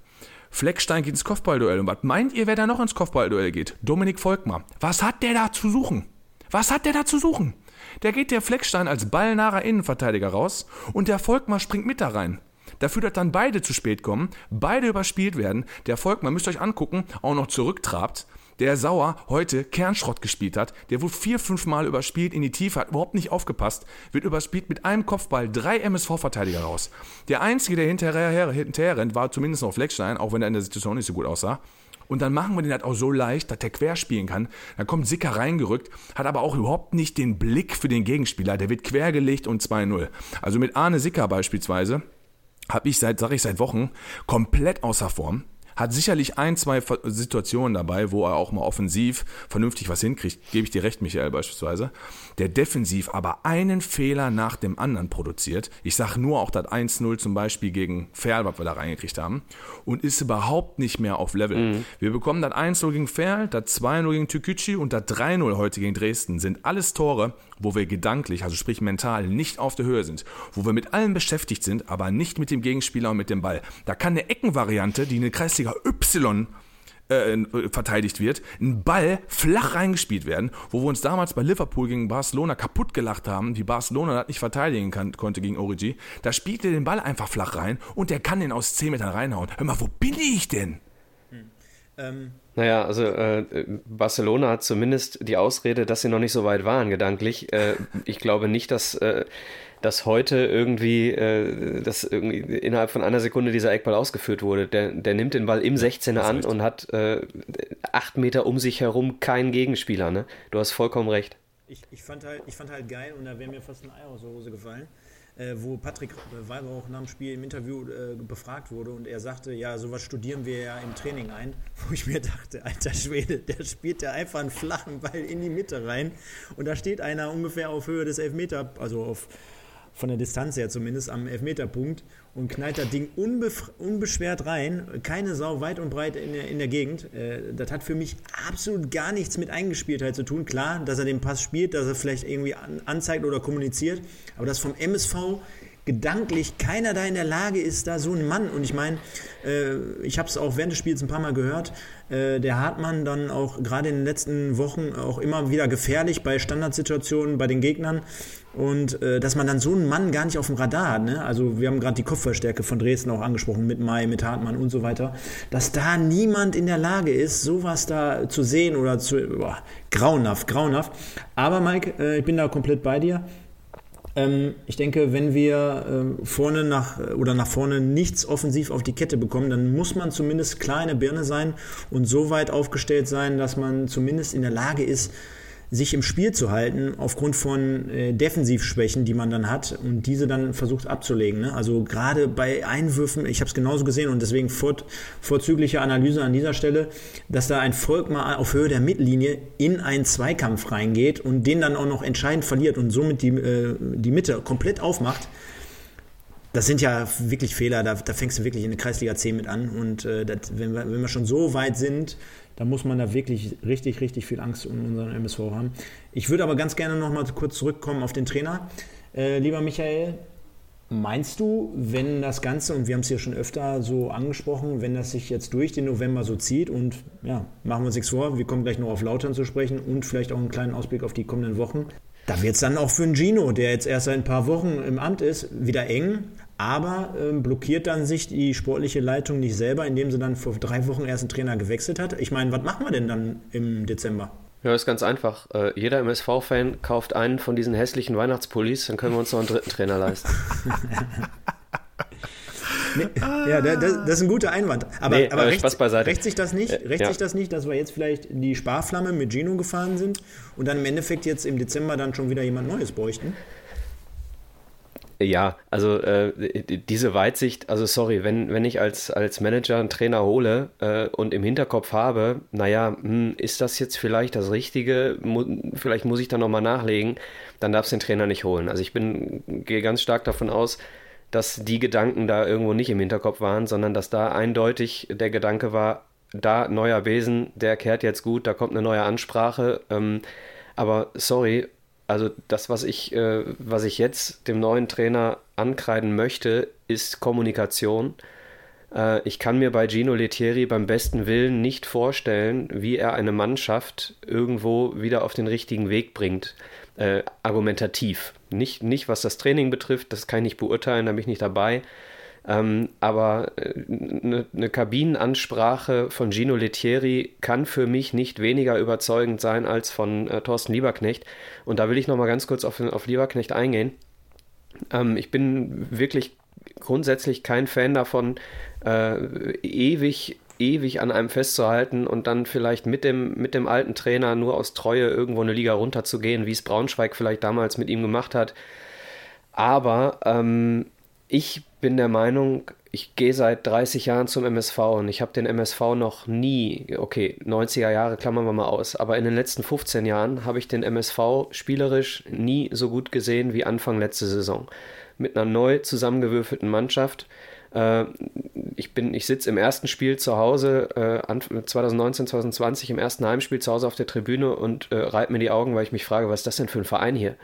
Fleckstein geht ins Kopfballduell. Und was meint ihr, wer da noch ins Kopfballduell geht? Dominik Volkmar. Was hat der da zu suchen? Was hat der da zu suchen? Der geht der Fleckstein als ballnaher Innenverteidiger raus und der Volkmar springt mit da rein. Dafür, dass dann beide zu spät kommen, beide überspielt werden, der Volkmar, müsst ihr euch angucken, auch noch zurücktrabt der Sauer heute Kernschrott gespielt hat, der wohl vier, fünf Mal überspielt in die Tiefe, hat überhaupt nicht aufgepasst, wird überspielt mit einem Kopfball drei MSV-Verteidiger raus. Der Einzige, der hinterher, hinterher rennt, war zumindest noch Fleckstein, auch wenn er in der Situation nicht so gut aussah. Und dann machen wir den halt auch so leicht, dass der quer spielen kann. Dann kommt Sicker reingerückt, hat aber auch überhaupt nicht den Blick für den Gegenspieler. Der wird quergelegt und 2-0. Also mit Arne Sicker beispielsweise habe ich seit, sag ich seit Wochen, komplett außer Form. Hat sicherlich ein, zwei Situationen dabei, wo er auch mal offensiv vernünftig was hinkriegt. Gebe ich dir recht, Michael beispielsweise. Der defensiv aber einen Fehler nach dem anderen produziert. Ich sage nur auch das 1-0 zum Beispiel gegen Ferl, was wir da reingekriegt haben. Und ist überhaupt nicht mehr auf Level. Mhm. Wir bekommen das 1-0 gegen Ferl, das 2-0 gegen Tükücü und das 3-0 heute gegen Dresden. Sind alles Tore, wo wir gedanklich, also sprich mental, nicht auf der Höhe sind. Wo wir mit allem beschäftigt sind, aber nicht mit dem Gegenspieler und mit dem Ball. Da kann eine Eckenvariante, die eine Kreisliga Y äh, verteidigt wird, ein Ball flach reingespielt werden, wo wir uns damals bei Liverpool gegen Barcelona kaputt gelacht haben, wie Barcelona das nicht verteidigen kann, konnte gegen Origi. Da spielt er den Ball einfach flach rein und der kann den aus 10 Metern reinhauen. Hör mal, wo bin ich denn? Hm.
Ähm. Naja, also äh, Barcelona hat zumindest die Ausrede, dass sie noch nicht so weit waren, gedanklich. Äh, ich glaube nicht, dass äh, dass heute irgendwie, äh, dass irgendwie innerhalb von einer Sekunde dieser Eckball ausgeführt wurde. Der, der nimmt den Ball im 16er an und hat äh, acht Meter um sich herum keinen Gegenspieler. Ne? Du hast vollkommen recht.
Ich, ich, fand halt, ich fand halt geil und da wäre mir fast ein Ei aus der Hose gefallen. Äh, wo Patrick Weiber nach dem Spiel im Interview äh, befragt wurde und er sagte, ja, sowas studieren wir ja im Training ein, wo ich mir dachte, alter Schwede, der spielt ja einfach einen flachen Ball in die Mitte rein und da steht einer ungefähr auf Höhe des Elfmeter, also auf von der Distanz her zumindest, am Elfmeterpunkt und knallt das Ding unbeschwert rein. Keine Sau weit und breit in der, in der Gegend. Äh, das hat für mich absolut gar nichts mit Eingespieltheit zu tun. Klar, dass er den Pass spielt, dass er vielleicht irgendwie an, anzeigt oder kommuniziert, aber das vom MSV gedanklich keiner da in der Lage ist, da so ein Mann, und ich meine, äh, ich habe es auch während des Spiels ein paar Mal gehört, äh, der Hartmann dann auch gerade in den letzten Wochen auch immer wieder gefährlich bei Standardsituationen bei den Gegnern und äh, dass man dann so einen Mann gar nicht auf dem Radar hat. Ne? Also wir haben gerade die Kopfverstärke von Dresden auch angesprochen, mit Mai, mit Hartmann und so weiter. Dass da niemand in der Lage ist, sowas da zu sehen oder zu... Boah, grauenhaft, grauenhaft. Aber Mike, äh, ich bin da komplett bei dir. Ähm, ich denke, wenn wir äh, vorne nach oder nach vorne nichts offensiv auf die Kette bekommen, dann muss man zumindest klar in der Birne sein und so weit aufgestellt sein, dass man zumindest in der Lage ist, sich im Spiel zu halten aufgrund von äh, Defensivschwächen, die man dann hat und diese dann versucht abzulegen. Ne? Also gerade bei Einwürfen, ich habe es genauso gesehen und deswegen vor, vorzügliche Analyse an dieser Stelle, dass da ein Volk mal auf Höhe der Mittellinie in einen Zweikampf reingeht und den dann auch noch entscheidend verliert und somit die, äh, die Mitte komplett aufmacht. Das sind ja wirklich Fehler, da, da fängst du wirklich in der Kreisliga 10 mit an. Und äh, das, wenn, wir, wenn wir schon so weit sind, da muss man da wirklich richtig, richtig viel Angst um unseren MSV haben. Ich würde aber ganz gerne noch mal kurz zurückkommen auf den Trainer. Äh, lieber Michael, Meinst du, wenn das Ganze, und wir haben es ja schon öfter so angesprochen, wenn das sich jetzt durch den November so zieht und ja, machen wir uns nichts vor, wir kommen gleich noch auf Lautern zu sprechen und vielleicht auch einen kleinen Ausblick auf die kommenden Wochen, da wird es dann auch für einen Gino, der jetzt erst seit ein paar Wochen im Amt ist, wieder eng. Aber äh, blockiert dann sich die sportliche Leitung nicht selber, indem sie dann vor drei Wochen erst einen Trainer gewechselt hat? Ich meine, was machen wir denn dann im Dezember?
Ja, ist ganz einfach. Äh, jeder MSV-Fan kauft einen von diesen hässlichen Weihnachtspullis, dann können wir uns noch einen dritten Trainer leisten.
nee, ja, das, das, ist ein guter Einwand. Aber,
nee,
aber
recht, Spaß beiseite.
rächt sich das nicht? Rächt ja. sich das nicht, dass wir jetzt vielleicht die Sparflamme mit Gino gefahren sind und dann im Endeffekt jetzt im Dezember dann schon wieder jemand Neues bräuchten?
Ja, also äh, diese Weitsicht, also sorry, wenn, wenn ich als, als Manager einen Trainer hole äh, und im Hinterkopf habe, naja, hm, ist das jetzt vielleicht das Richtige, Mu vielleicht muss ich da nochmal nachlegen, dann darfst du den Trainer nicht holen. Also ich bin, gehe ganz stark davon aus, dass die Gedanken da irgendwo nicht im Hinterkopf waren, sondern dass da eindeutig der Gedanke war, da neuer Besen, der kehrt jetzt gut, da kommt eine neue Ansprache. Ähm, aber sorry, also das, was ich, äh, was ich jetzt dem neuen Trainer ankreiden möchte, ist Kommunikation. Äh, ich kann mir bei Gino Lettieri beim besten Willen nicht vorstellen, wie er eine Mannschaft irgendwo wieder auf den richtigen Weg bringt. Äh, argumentativ. Nicht, nicht, was das Training betrifft, das kann ich nicht beurteilen, da bin ich nicht dabei. Ähm, aber eine, äh, eine Kabinenansprache von Gino Lettieri kann für mich nicht weniger überzeugend sein als von äh, Thorsten Lieberknecht. Und da will ich nochmal ganz kurz auf, auf Lieberknecht eingehen. Ähm, ich bin wirklich grundsätzlich kein Fan davon, äh, ewig ewig an einem festzuhalten und dann vielleicht mit dem, mit dem alten Trainer nur aus Treue irgendwo eine Liga runterzugehen, wie es Braunschweig vielleicht damals mit ihm gemacht hat. Aber ähm, ich bin der Meinung, ich gehe seit 30 Jahren zum MSV und ich habe den MSV noch nie, okay, 90er Jahre klammern wir mal aus, aber in den letzten 15 Jahren habe ich den MSV spielerisch nie so gut gesehen wie Anfang letzte Saison. Mit einer neu zusammengewürfelten Mannschaft. Äh, ich ich sitze im ersten Spiel zu Hause, 2019, äh, 2020, im ersten Heimspiel zu Hause auf der Tribüne und äh, reibe mir die Augen, weil ich mich frage, was ist das denn für ein Verein hier?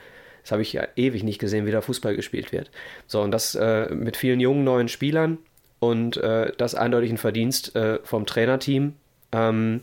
Das habe ich ja ewig nicht gesehen, wie da Fußball gespielt wird. So, und das äh, mit vielen jungen neuen Spielern und äh, das eindeutig ein Verdienst äh, vom Trainerteam. Ähm,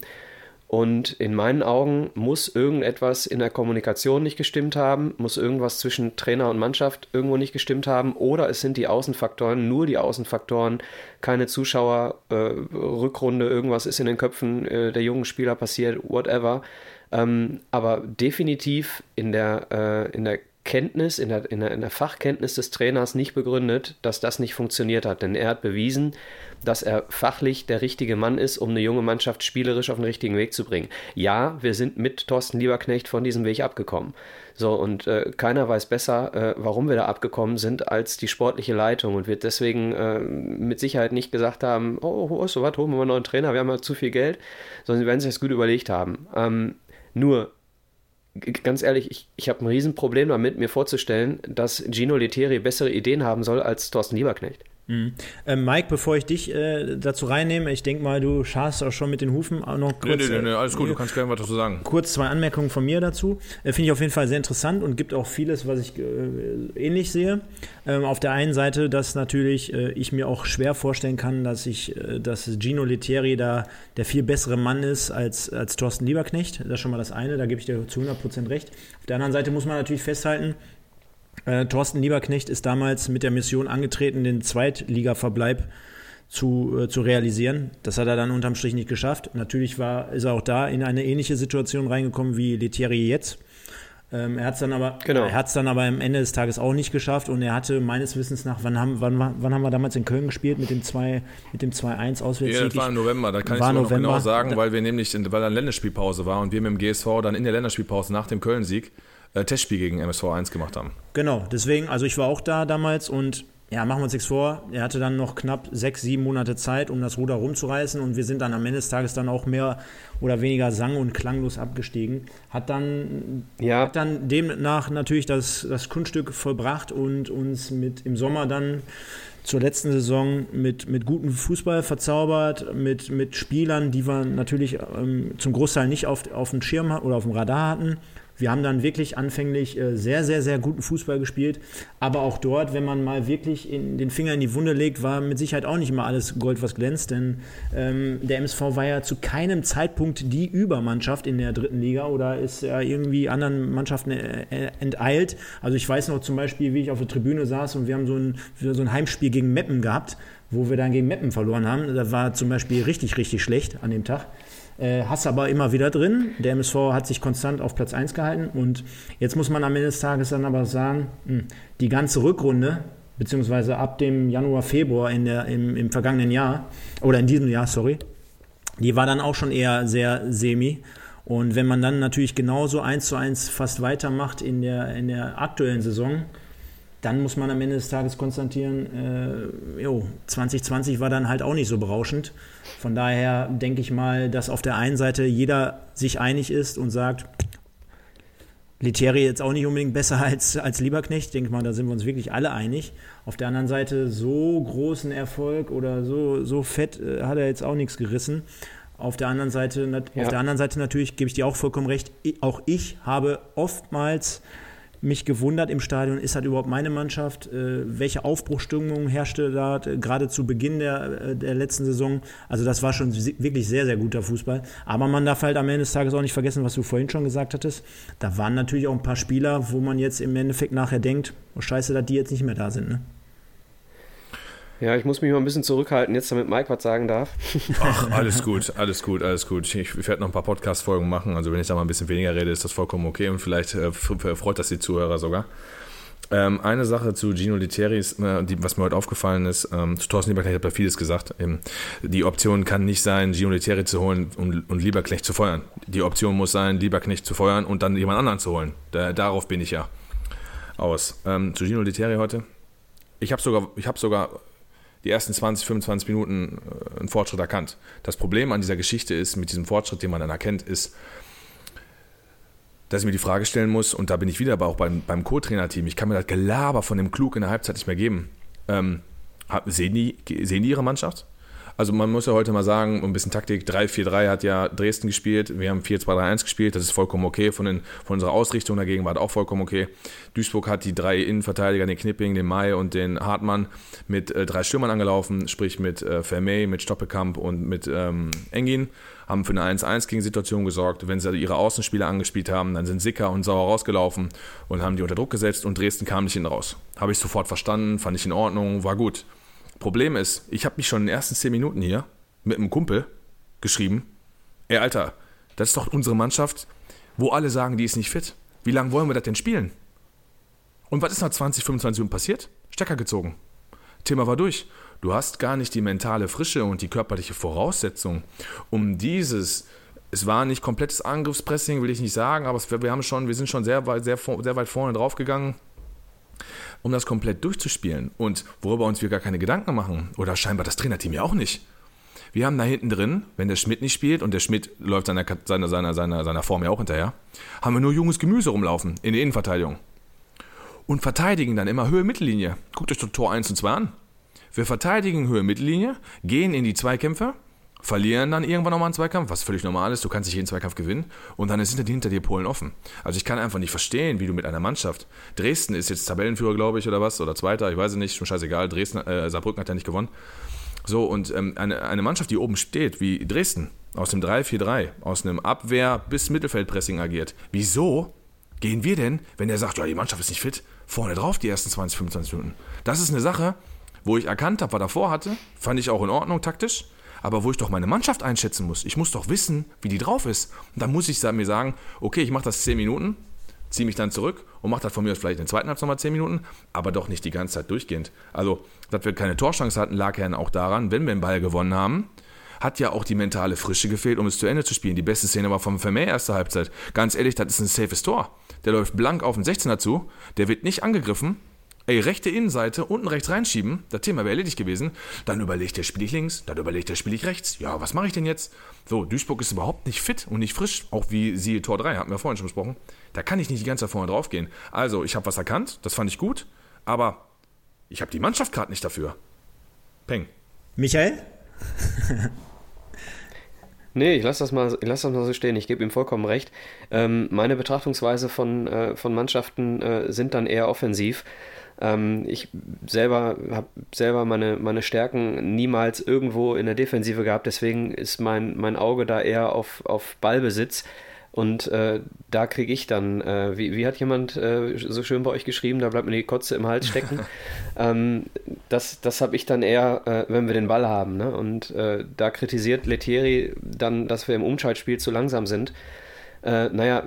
und in meinen Augen muss irgendetwas in der Kommunikation nicht gestimmt haben, muss irgendwas zwischen Trainer und Mannschaft irgendwo nicht gestimmt haben, oder es sind die Außenfaktoren, nur die Außenfaktoren, keine Zuschauer, äh, Rückrunde, irgendwas ist in den Köpfen äh, der jungen Spieler passiert, whatever. Ähm, aber definitiv in der, äh, in der Kenntnis, in der, in, der, in der Fachkenntnis des Trainers nicht begründet, dass das nicht funktioniert hat. Denn er hat bewiesen, dass er fachlich der richtige Mann ist, um eine junge Mannschaft spielerisch auf den richtigen Weg zu bringen. Ja, wir sind mit Thorsten Lieberknecht von diesem Weg abgekommen. So, und äh, keiner weiß besser, äh, warum wir da abgekommen sind, als die sportliche Leitung und wird deswegen äh, mit Sicherheit nicht gesagt haben, oh, oh so was, holen wir mal einen neuen Trainer, wir haben ja zu viel Geld, sondern sie werden sich das gut überlegt haben. Ähm, nur ganz ehrlich, ich, ich habe ein Riesenproblem damit, mir vorzustellen, dass Gino Lettieri bessere Ideen haben soll als Thorsten Lieberknecht.
Mhm. Äh, Mike, bevor ich dich äh, dazu reinnehme, ich denke mal, du scharst auch schon mit den Hufen auch noch kurz.
Nee, nee, nee, alles gut, äh, du kannst gerne was dazu sagen.
Kurz zwei Anmerkungen von mir dazu. Äh, Finde ich auf jeden Fall sehr interessant und gibt auch vieles, was ich äh, ähnlich sehe. Ähm, auf der einen Seite, dass natürlich äh, ich mir auch schwer vorstellen kann, dass ich, dass Gino Lettieri da der viel bessere Mann ist als, als Thorsten Lieberknecht. Das ist schon mal das eine, da gebe ich dir zu 100% recht. Auf der anderen Seite muss man natürlich festhalten, äh, Thorsten Lieberknecht ist damals mit der Mission angetreten, den Zweitligaverbleib zu, äh, zu realisieren. Das hat er dann unterm Strich nicht geschafft. Natürlich war, ist er auch da in eine ähnliche Situation reingekommen wie Lethierry jetzt. Ähm, er hat es dann, aber, genau. dann aber am Ende des Tages auch nicht geschafft und er hatte meines Wissens nach, wann haben, wann, wann haben wir damals in Köln gespielt mit dem 2, mit dem 2-1 auswärts?
Ja, das war im November, da kann ich es noch genau sagen, weil wir nämlich, in, weil dann Länderspielpause war und wir mit dem GSV dann in der Länderspielpause nach dem Köln-Sieg äh, Testspiel gegen MSV 1 gemacht haben.
Genau, deswegen, also ich war auch da damals und ja, machen wir uns nichts vor. Er hatte dann noch knapp sechs, sieben Monate Zeit, um das Ruder rumzureißen und wir sind dann am Ende des Tages dann auch mehr oder weniger sang- und klanglos abgestiegen. Hat dann, ja. hat dann demnach natürlich das, das Kunststück vollbracht und uns mit im Sommer dann zur letzten Saison mit, mit gutem Fußball verzaubert, mit, mit Spielern, die wir natürlich ähm, zum Großteil nicht auf, auf dem Schirm oder auf dem Radar hatten. Wir haben dann wirklich anfänglich äh, sehr, sehr, sehr guten Fußball gespielt. Aber auch dort, wenn man mal wirklich in, den Finger in die Wunde legt, war mit Sicherheit auch nicht immer alles Gold, was glänzt. Denn ähm, der MSV war ja zu keinem Zeitpunkt die Übermannschaft in der dritten Liga oder ist ja irgendwie anderen Mannschaften äh, äh, enteilt. Also ich weiß noch zum Beispiel, wie ich auf der Tribüne saß und wir haben so ein, so ein Heimspiel gegen Meppen gehabt, wo wir dann gegen Meppen verloren haben. Da war zum Beispiel richtig, richtig schlecht an dem Tag. Äh, hast aber immer wieder drin. Der MSV hat sich konstant auf Platz 1 gehalten und jetzt muss man am Ende des Tages dann aber sagen, hm, die ganze Rückrunde, beziehungsweise ab dem Januar, Februar in der, im, im vergangenen Jahr, oder in diesem Jahr, sorry, die war dann auch schon eher sehr semi. Und wenn man dann natürlich genauso eins zu eins fast weitermacht in der, in der aktuellen Saison, dann muss man am Ende des Tages konstatieren, äh, jo, 2020 war dann halt auch nicht so berauschend. Von daher denke ich mal, dass auf der einen Seite jeder sich einig ist und sagt, Leteri jetzt auch nicht unbedingt besser als, als Lieberknecht. Ich denke mal, da sind wir uns wirklich alle einig. Auf der anderen Seite, so großen Erfolg oder so, so fett äh, hat er jetzt auch nichts gerissen. Auf der anderen Seite, ja. auf der anderen Seite natürlich gebe ich dir auch vollkommen recht. Auch ich habe oftmals mich gewundert im Stadion, ist das überhaupt meine Mannschaft? Äh, welche Aufbruchstimmung herrschte da äh, gerade zu Beginn der, äh, der letzten Saison? Also das war schon wirklich sehr, sehr guter Fußball. Aber man darf halt am Ende des Tages auch nicht vergessen, was du vorhin schon gesagt hattest. Da waren natürlich auch ein paar Spieler, wo man jetzt im Endeffekt nachher denkt, oh scheiße, dass die jetzt nicht mehr da sind. Ne?
Ja, ich muss mich mal ein bisschen zurückhalten, jetzt damit Mike was sagen darf.
Ach, alles gut, alles gut, alles gut. Ich, werde noch ein paar Podcast-Folgen machen. Also wenn ich da mal ein bisschen weniger rede, ist das vollkommen okay und vielleicht äh, freut das die Zuhörer sogar. Ähm, eine Sache zu Gino Literis, äh, die, was mir heute aufgefallen ist, ähm, zu Thorsten Lieberknecht hat ja vieles gesagt. Ähm, die Option kann nicht sein, Gino Literi zu holen und, und Lieberknecht zu feuern. Die Option muss sein, Lieberknecht zu feuern und dann jemand anderen zu holen. Da, darauf bin ich ja aus. Ähm, zu Gino Literi heute. Ich habe sogar, ich habe sogar die ersten 20, 25 Minuten äh, einen Fortschritt erkannt. Das Problem an dieser Geschichte ist, mit diesem Fortschritt, den man dann erkennt, ist, dass ich mir die Frage stellen muss, und da bin ich wieder aber auch beim, beim Co-Trainer-Team, ich kann mir das Gelaber von dem Klug in der Halbzeit nicht mehr geben. Ähm, sehen, die, sehen die ihre Mannschaft? Also man muss ja heute mal sagen, ein bisschen Taktik, 3-4-3 hat ja Dresden gespielt, wir haben 4-2-3-1 gespielt, das ist vollkommen okay, von, den, von unserer Ausrichtung dagegen war das auch vollkommen okay. Duisburg hat die drei Innenverteidiger, den Knipping, den Mai und den Hartmann mit äh, drei Stürmern angelaufen, sprich mit äh, Vermey, mit Stoppekamp und mit ähm, Engin, haben für eine 1-1 gegen Situation gesorgt. Wenn sie ihre Außenspieler angespielt haben, dann sind Sicker und Sauer rausgelaufen und haben die unter Druck gesetzt und Dresden kam nicht hin raus. Habe ich sofort verstanden, fand ich in Ordnung, war gut. Problem ist, ich habe mich schon in den ersten zehn Minuten hier mit einem Kumpel geschrieben, ey Alter, das ist doch unsere Mannschaft, wo alle sagen, die ist nicht fit. Wie lange wollen wir das denn spielen? Und was ist nach 20, 25 Minuten passiert? Stecker gezogen. Thema war durch. Du hast gar nicht die mentale Frische und die körperliche Voraussetzung, um dieses es war nicht komplettes Angriffspressing, will ich nicht sagen, aber wir haben schon, wir sind schon sehr weit, sehr, sehr weit vorne draufgegangen um das komplett durchzuspielen. Und worüber uns wir gar keine Gedanken machen, oder scheinbar das Trainerteam ja auch nicht. Wir haben da hinten drin, wenn der Schmidt nicht spielt und der Schmidt läuft seiner, seiner, seiner, seiner, Form ja auch hinterher, haben wir nur junges Gemüse rumlaufen in der Innenverteidigung. Und verteidigen dann immer Höhe Mittellinie. Guckt euch Tor 1 und 2 an. Wir verteidigen Höhe Mittellinie, gehen in die Zweikämpfe verlieren dann irgendwann nochmal einen Zweikampf, was völlig normal ist. Du kannst nicht jeden Zweikampf gewinnen und dann sind hinter dir Polen offen. Also ich kann einfach nicht verstehen, wie du mit einer Mannschaft. Dresden ist jetzt Tabellenführer, glaube ich, oder was, oder Zweiter, ich weiß es nicht, schon scheißegal. Dresden, äh, Saarbrücken hat ja nicht gewonnen. So, und ähm, eine, eine Mannschaft, die oben steht, wie Dresden, aus dem 3-4-3, aus einem Abwehr- bis Mittelfeldpressing agiert. Wieso gehen wir denn, wenn der sagt, ja, die Mannschaft ist nicht fit, vorne drauf die ersten 20, 25 Minuten? Das ist eine Sache, wo ich erkannt habe, was er vorhatte, fand ich auch in Ordnung taktisch aber wo ich doch meine Mannschaft einschätzen muss. Ich muss doch wissen, wie die drauf ist. Und dann muss ich mir sagen, okay, ich mache das 10 Minuten, ziehe mich dann zurück und mache das von mir aus vielleicht in der zweiten Halbzeit nochmal 10 Minuten, aber doch nicht die ganze Zeit durchgehend. Also, dass wir keine Torchance hatten, lag ja auch daran, wenn wir den Ball gewonnen haben, hat ja auch die mentale Frische gefehlt, um es zu Ende zu spielen. Die beste Szene war vom Vermeer erste Halbzeit. Ganz ehrlich, das ist ein safes Tor. Der läuft blank auf den 16er zu, der wird nicht angegriffen, ey, rechte Innenseite unten rechts reinschieben, das Thema wäre erledigt gewesen, dann überlegt der, spiele ich links, dann überlegt der, spiele ich rechts. Ja, was mache ich denn jetzt? So, Duisburg ist überhaupt nicht fit und nicht frisch, auch wie sie Tor 3, hatten wir vorhin schon besprochen. Da kann ich nicht die ganze Zeit vorne drauf gehen. Also, ich habe was erkannt, das fand ich gut, aber ich habe die Mannschaft gerade nicht dafür. Peng.
Michael?
Nee, ich lasse das, mal, lass das mal so stehen. Ich gebe ihm vollkommen recht. Ähm, meine Betrachtungsweise von, äh, von Mannschaften äh, sind dann eher offensiv. Ähm, ich selber habe selber meine, meine Stärken niemals irgendwo in der Defensive gehabt. Deswegen ist mein, mein Auge da eher auf, auf Ballbesitz. Und äh, da kriege ich dann, äh, wie, wie hat jemand äh, so schön bei euch geschrieben, da bleibt mir die Kotze im Hals stecken. ähm, das das habe ich dann eher, äh, wenn wir den Ball haben. Ne? Und äh, da kritisiert Letieri dann, dass wir im Umschaltspiel zu langsam sind. Äh, naja,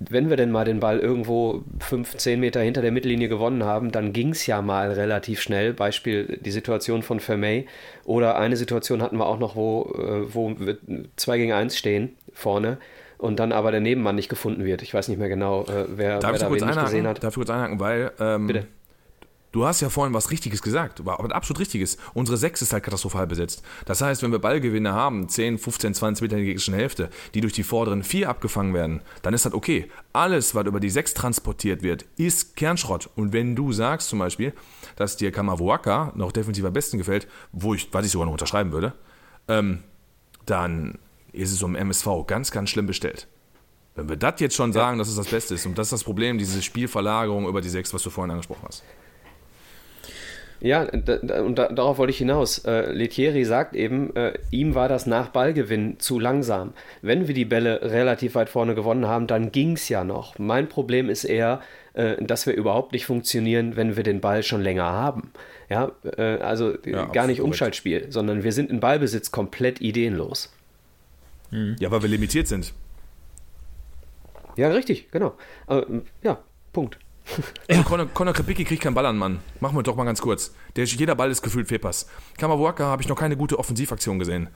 wenn wir denn mal den Ball irgendwo 5, 10 Meter hinter der Mittellinie gewonnen haben, dann ging es ja mal relativ schnell. Beispiel die Situation von Vermey. Oder eine Situation hatten wir auch noch, wo, wo wir 2 gegen 1 stehen vorne und dann aber der Nebenmann nicht gefunden wird. Ich weiß nicht mehr genau, äh, wer,
darf
wer da wen nicht gesehen hat.
Darf ich kurz einhaken, weil ähm,
Bitte.
Du hast ja vorhin was Richtiges gesagt, aber absolut Richtiges. Unsere Sechs ist halt katastrophal besetzt. Das heißt, wenn wir Ballgewinne haben, 10, 15, 20 Meter in der gegnerischen Hälfte, die durch die vorderen vier abgefangen werden, dann ist das okay. Alles, was über die Sechs transportiert wird, ist Kernschrott. Und wenn du sagst zum Beispiel, dass dir Kamavuaka noch defensiv am besten gefällt, wo ich, was ich sogar noch unterschreiben würde, ähm, dann ist es um MSV ganz, ganz schlimm bestellt. Wenn wir das jetzt schon sagen, dass es das Beste ist, und das ist das Problem, diese Spielverlagerung über die sechs, was du vorhin angesprochen hast.
Ja, da, und da, darauf wollte ich hinaus. Äh, Letieri sagt eben, äh, ihm war das nach Ballgewinn zu langsam. Wenn wir die Bälle relativ weit vorne gewonnen haben, dann ging es ja noch. Mein Problem ist eher, äh, dass wir überhaupt nicht funktionieren, wenn wir den Ball schon länger haben. Ja, äh, also ja, gar nicht Umschaltspiel, sondern wir sind in Ballbesitz komplett ideenlos.
Mhm. Ja, weil wir limitiert sind.
Ja, richtig, genau. Aber, ja, Punkt.
Also Conor, Conor Kripicki kriegt keinen Ball an, Mann. Machen wir doch mal ganz kurz. Der, jeder Ball ist gefühlt Fehlpass. Kamawaka habe ich noch keine gute Offensivaktion gesehen.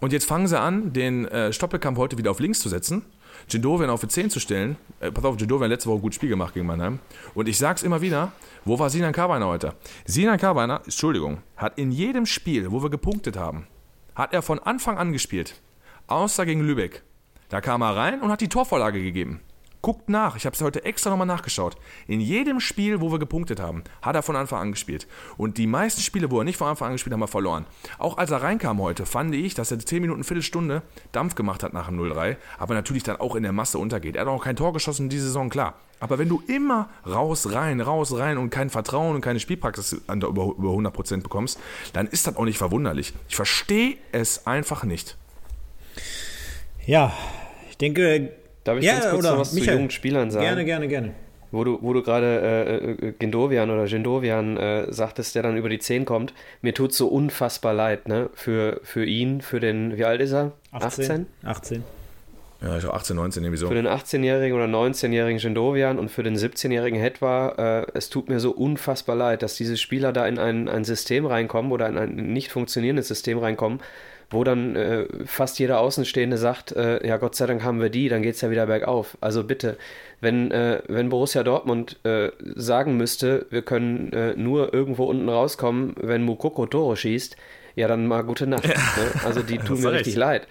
Und jetzt fangen sie an, den äh, Stoppelkampf heute wieder auf links zu setzen, Jindovian auf die 10 zu stellen. Äh, pass auf, Jindovian letzte Woche ein gutes Spiel gemacht gegen Mannheim. Und ich sag's immer wieder, wo war Sinan Karweiner heute? Sinan Karweiner, Entschuldigung, hat in jedem Spiel, wo wir gepunktet haben, hat er von Anfang an gespielt. Außer gegen Lübeck. Da kam er rein und hat die Torvorlage gegeben. Guckt nach, ich habe es heute extra nochmal nachgeschaut. In jedem Spiel, wo wir gepunktet haben, hat er von Anfang an gespielt. Und die meisten Spiele, wo er nicht von Anfang an gespielt hat, haben wir verloren. Auch als er reinkam heute, fand ich, dass er 10 Minuten, Viertelstunde Dampf gemacht hat nach dem 0-3, aber natürlich dann auch in der Masse untergeht. Er hat auch kein Tor geschossen in dieser Saison, klar. Aber wenn du immer raus, rein, raus, rein und kein Vertrauen und keine Spielpraxis über, über 100% bekommst, dann ist das auch nicht verwunderlich. Ich verstehe es einfach nicht.
Ja, ich denke.
Darf ich
ja,
ganz kurz noch was
Michael,
zu jungen Spielern sagen?
Gerne, gerne, gerne.
Wo du, wo du gerade äh, äh, Gendovian oder Gendovian äh, sagtest, der dann über die 10 kommt. Mir tut so unfassbar leid, ne? Für, für ihn, für den, wie alt ist er?
18? 18.
Ja, ich glaube 18, 19 irgendwie so.
Für den 18-jährigen oder 19-jährigen Gendovian und für den 17-jährigen Hetwa, äh, es tut mir so unfassbar leid, dass diese Spieler da in ein, ein System reinkommen oder in ein nicht funktionierendes System reinkommen, wo dann äh, fast jeder Außenstehende sagt, äh, ja Gott sei Dank haben wir die, dann geht es ja wieder bergauf. Also bitte, wenn, äh, wenn Borussia Dortmund äh, sagen müsste, wir können äh, nur irgendwo unten rauskommen, wenn Mukoko Tore schießt, ja dann mal gute Nacht. Ja. Ne? Also die tun mir richtig leid.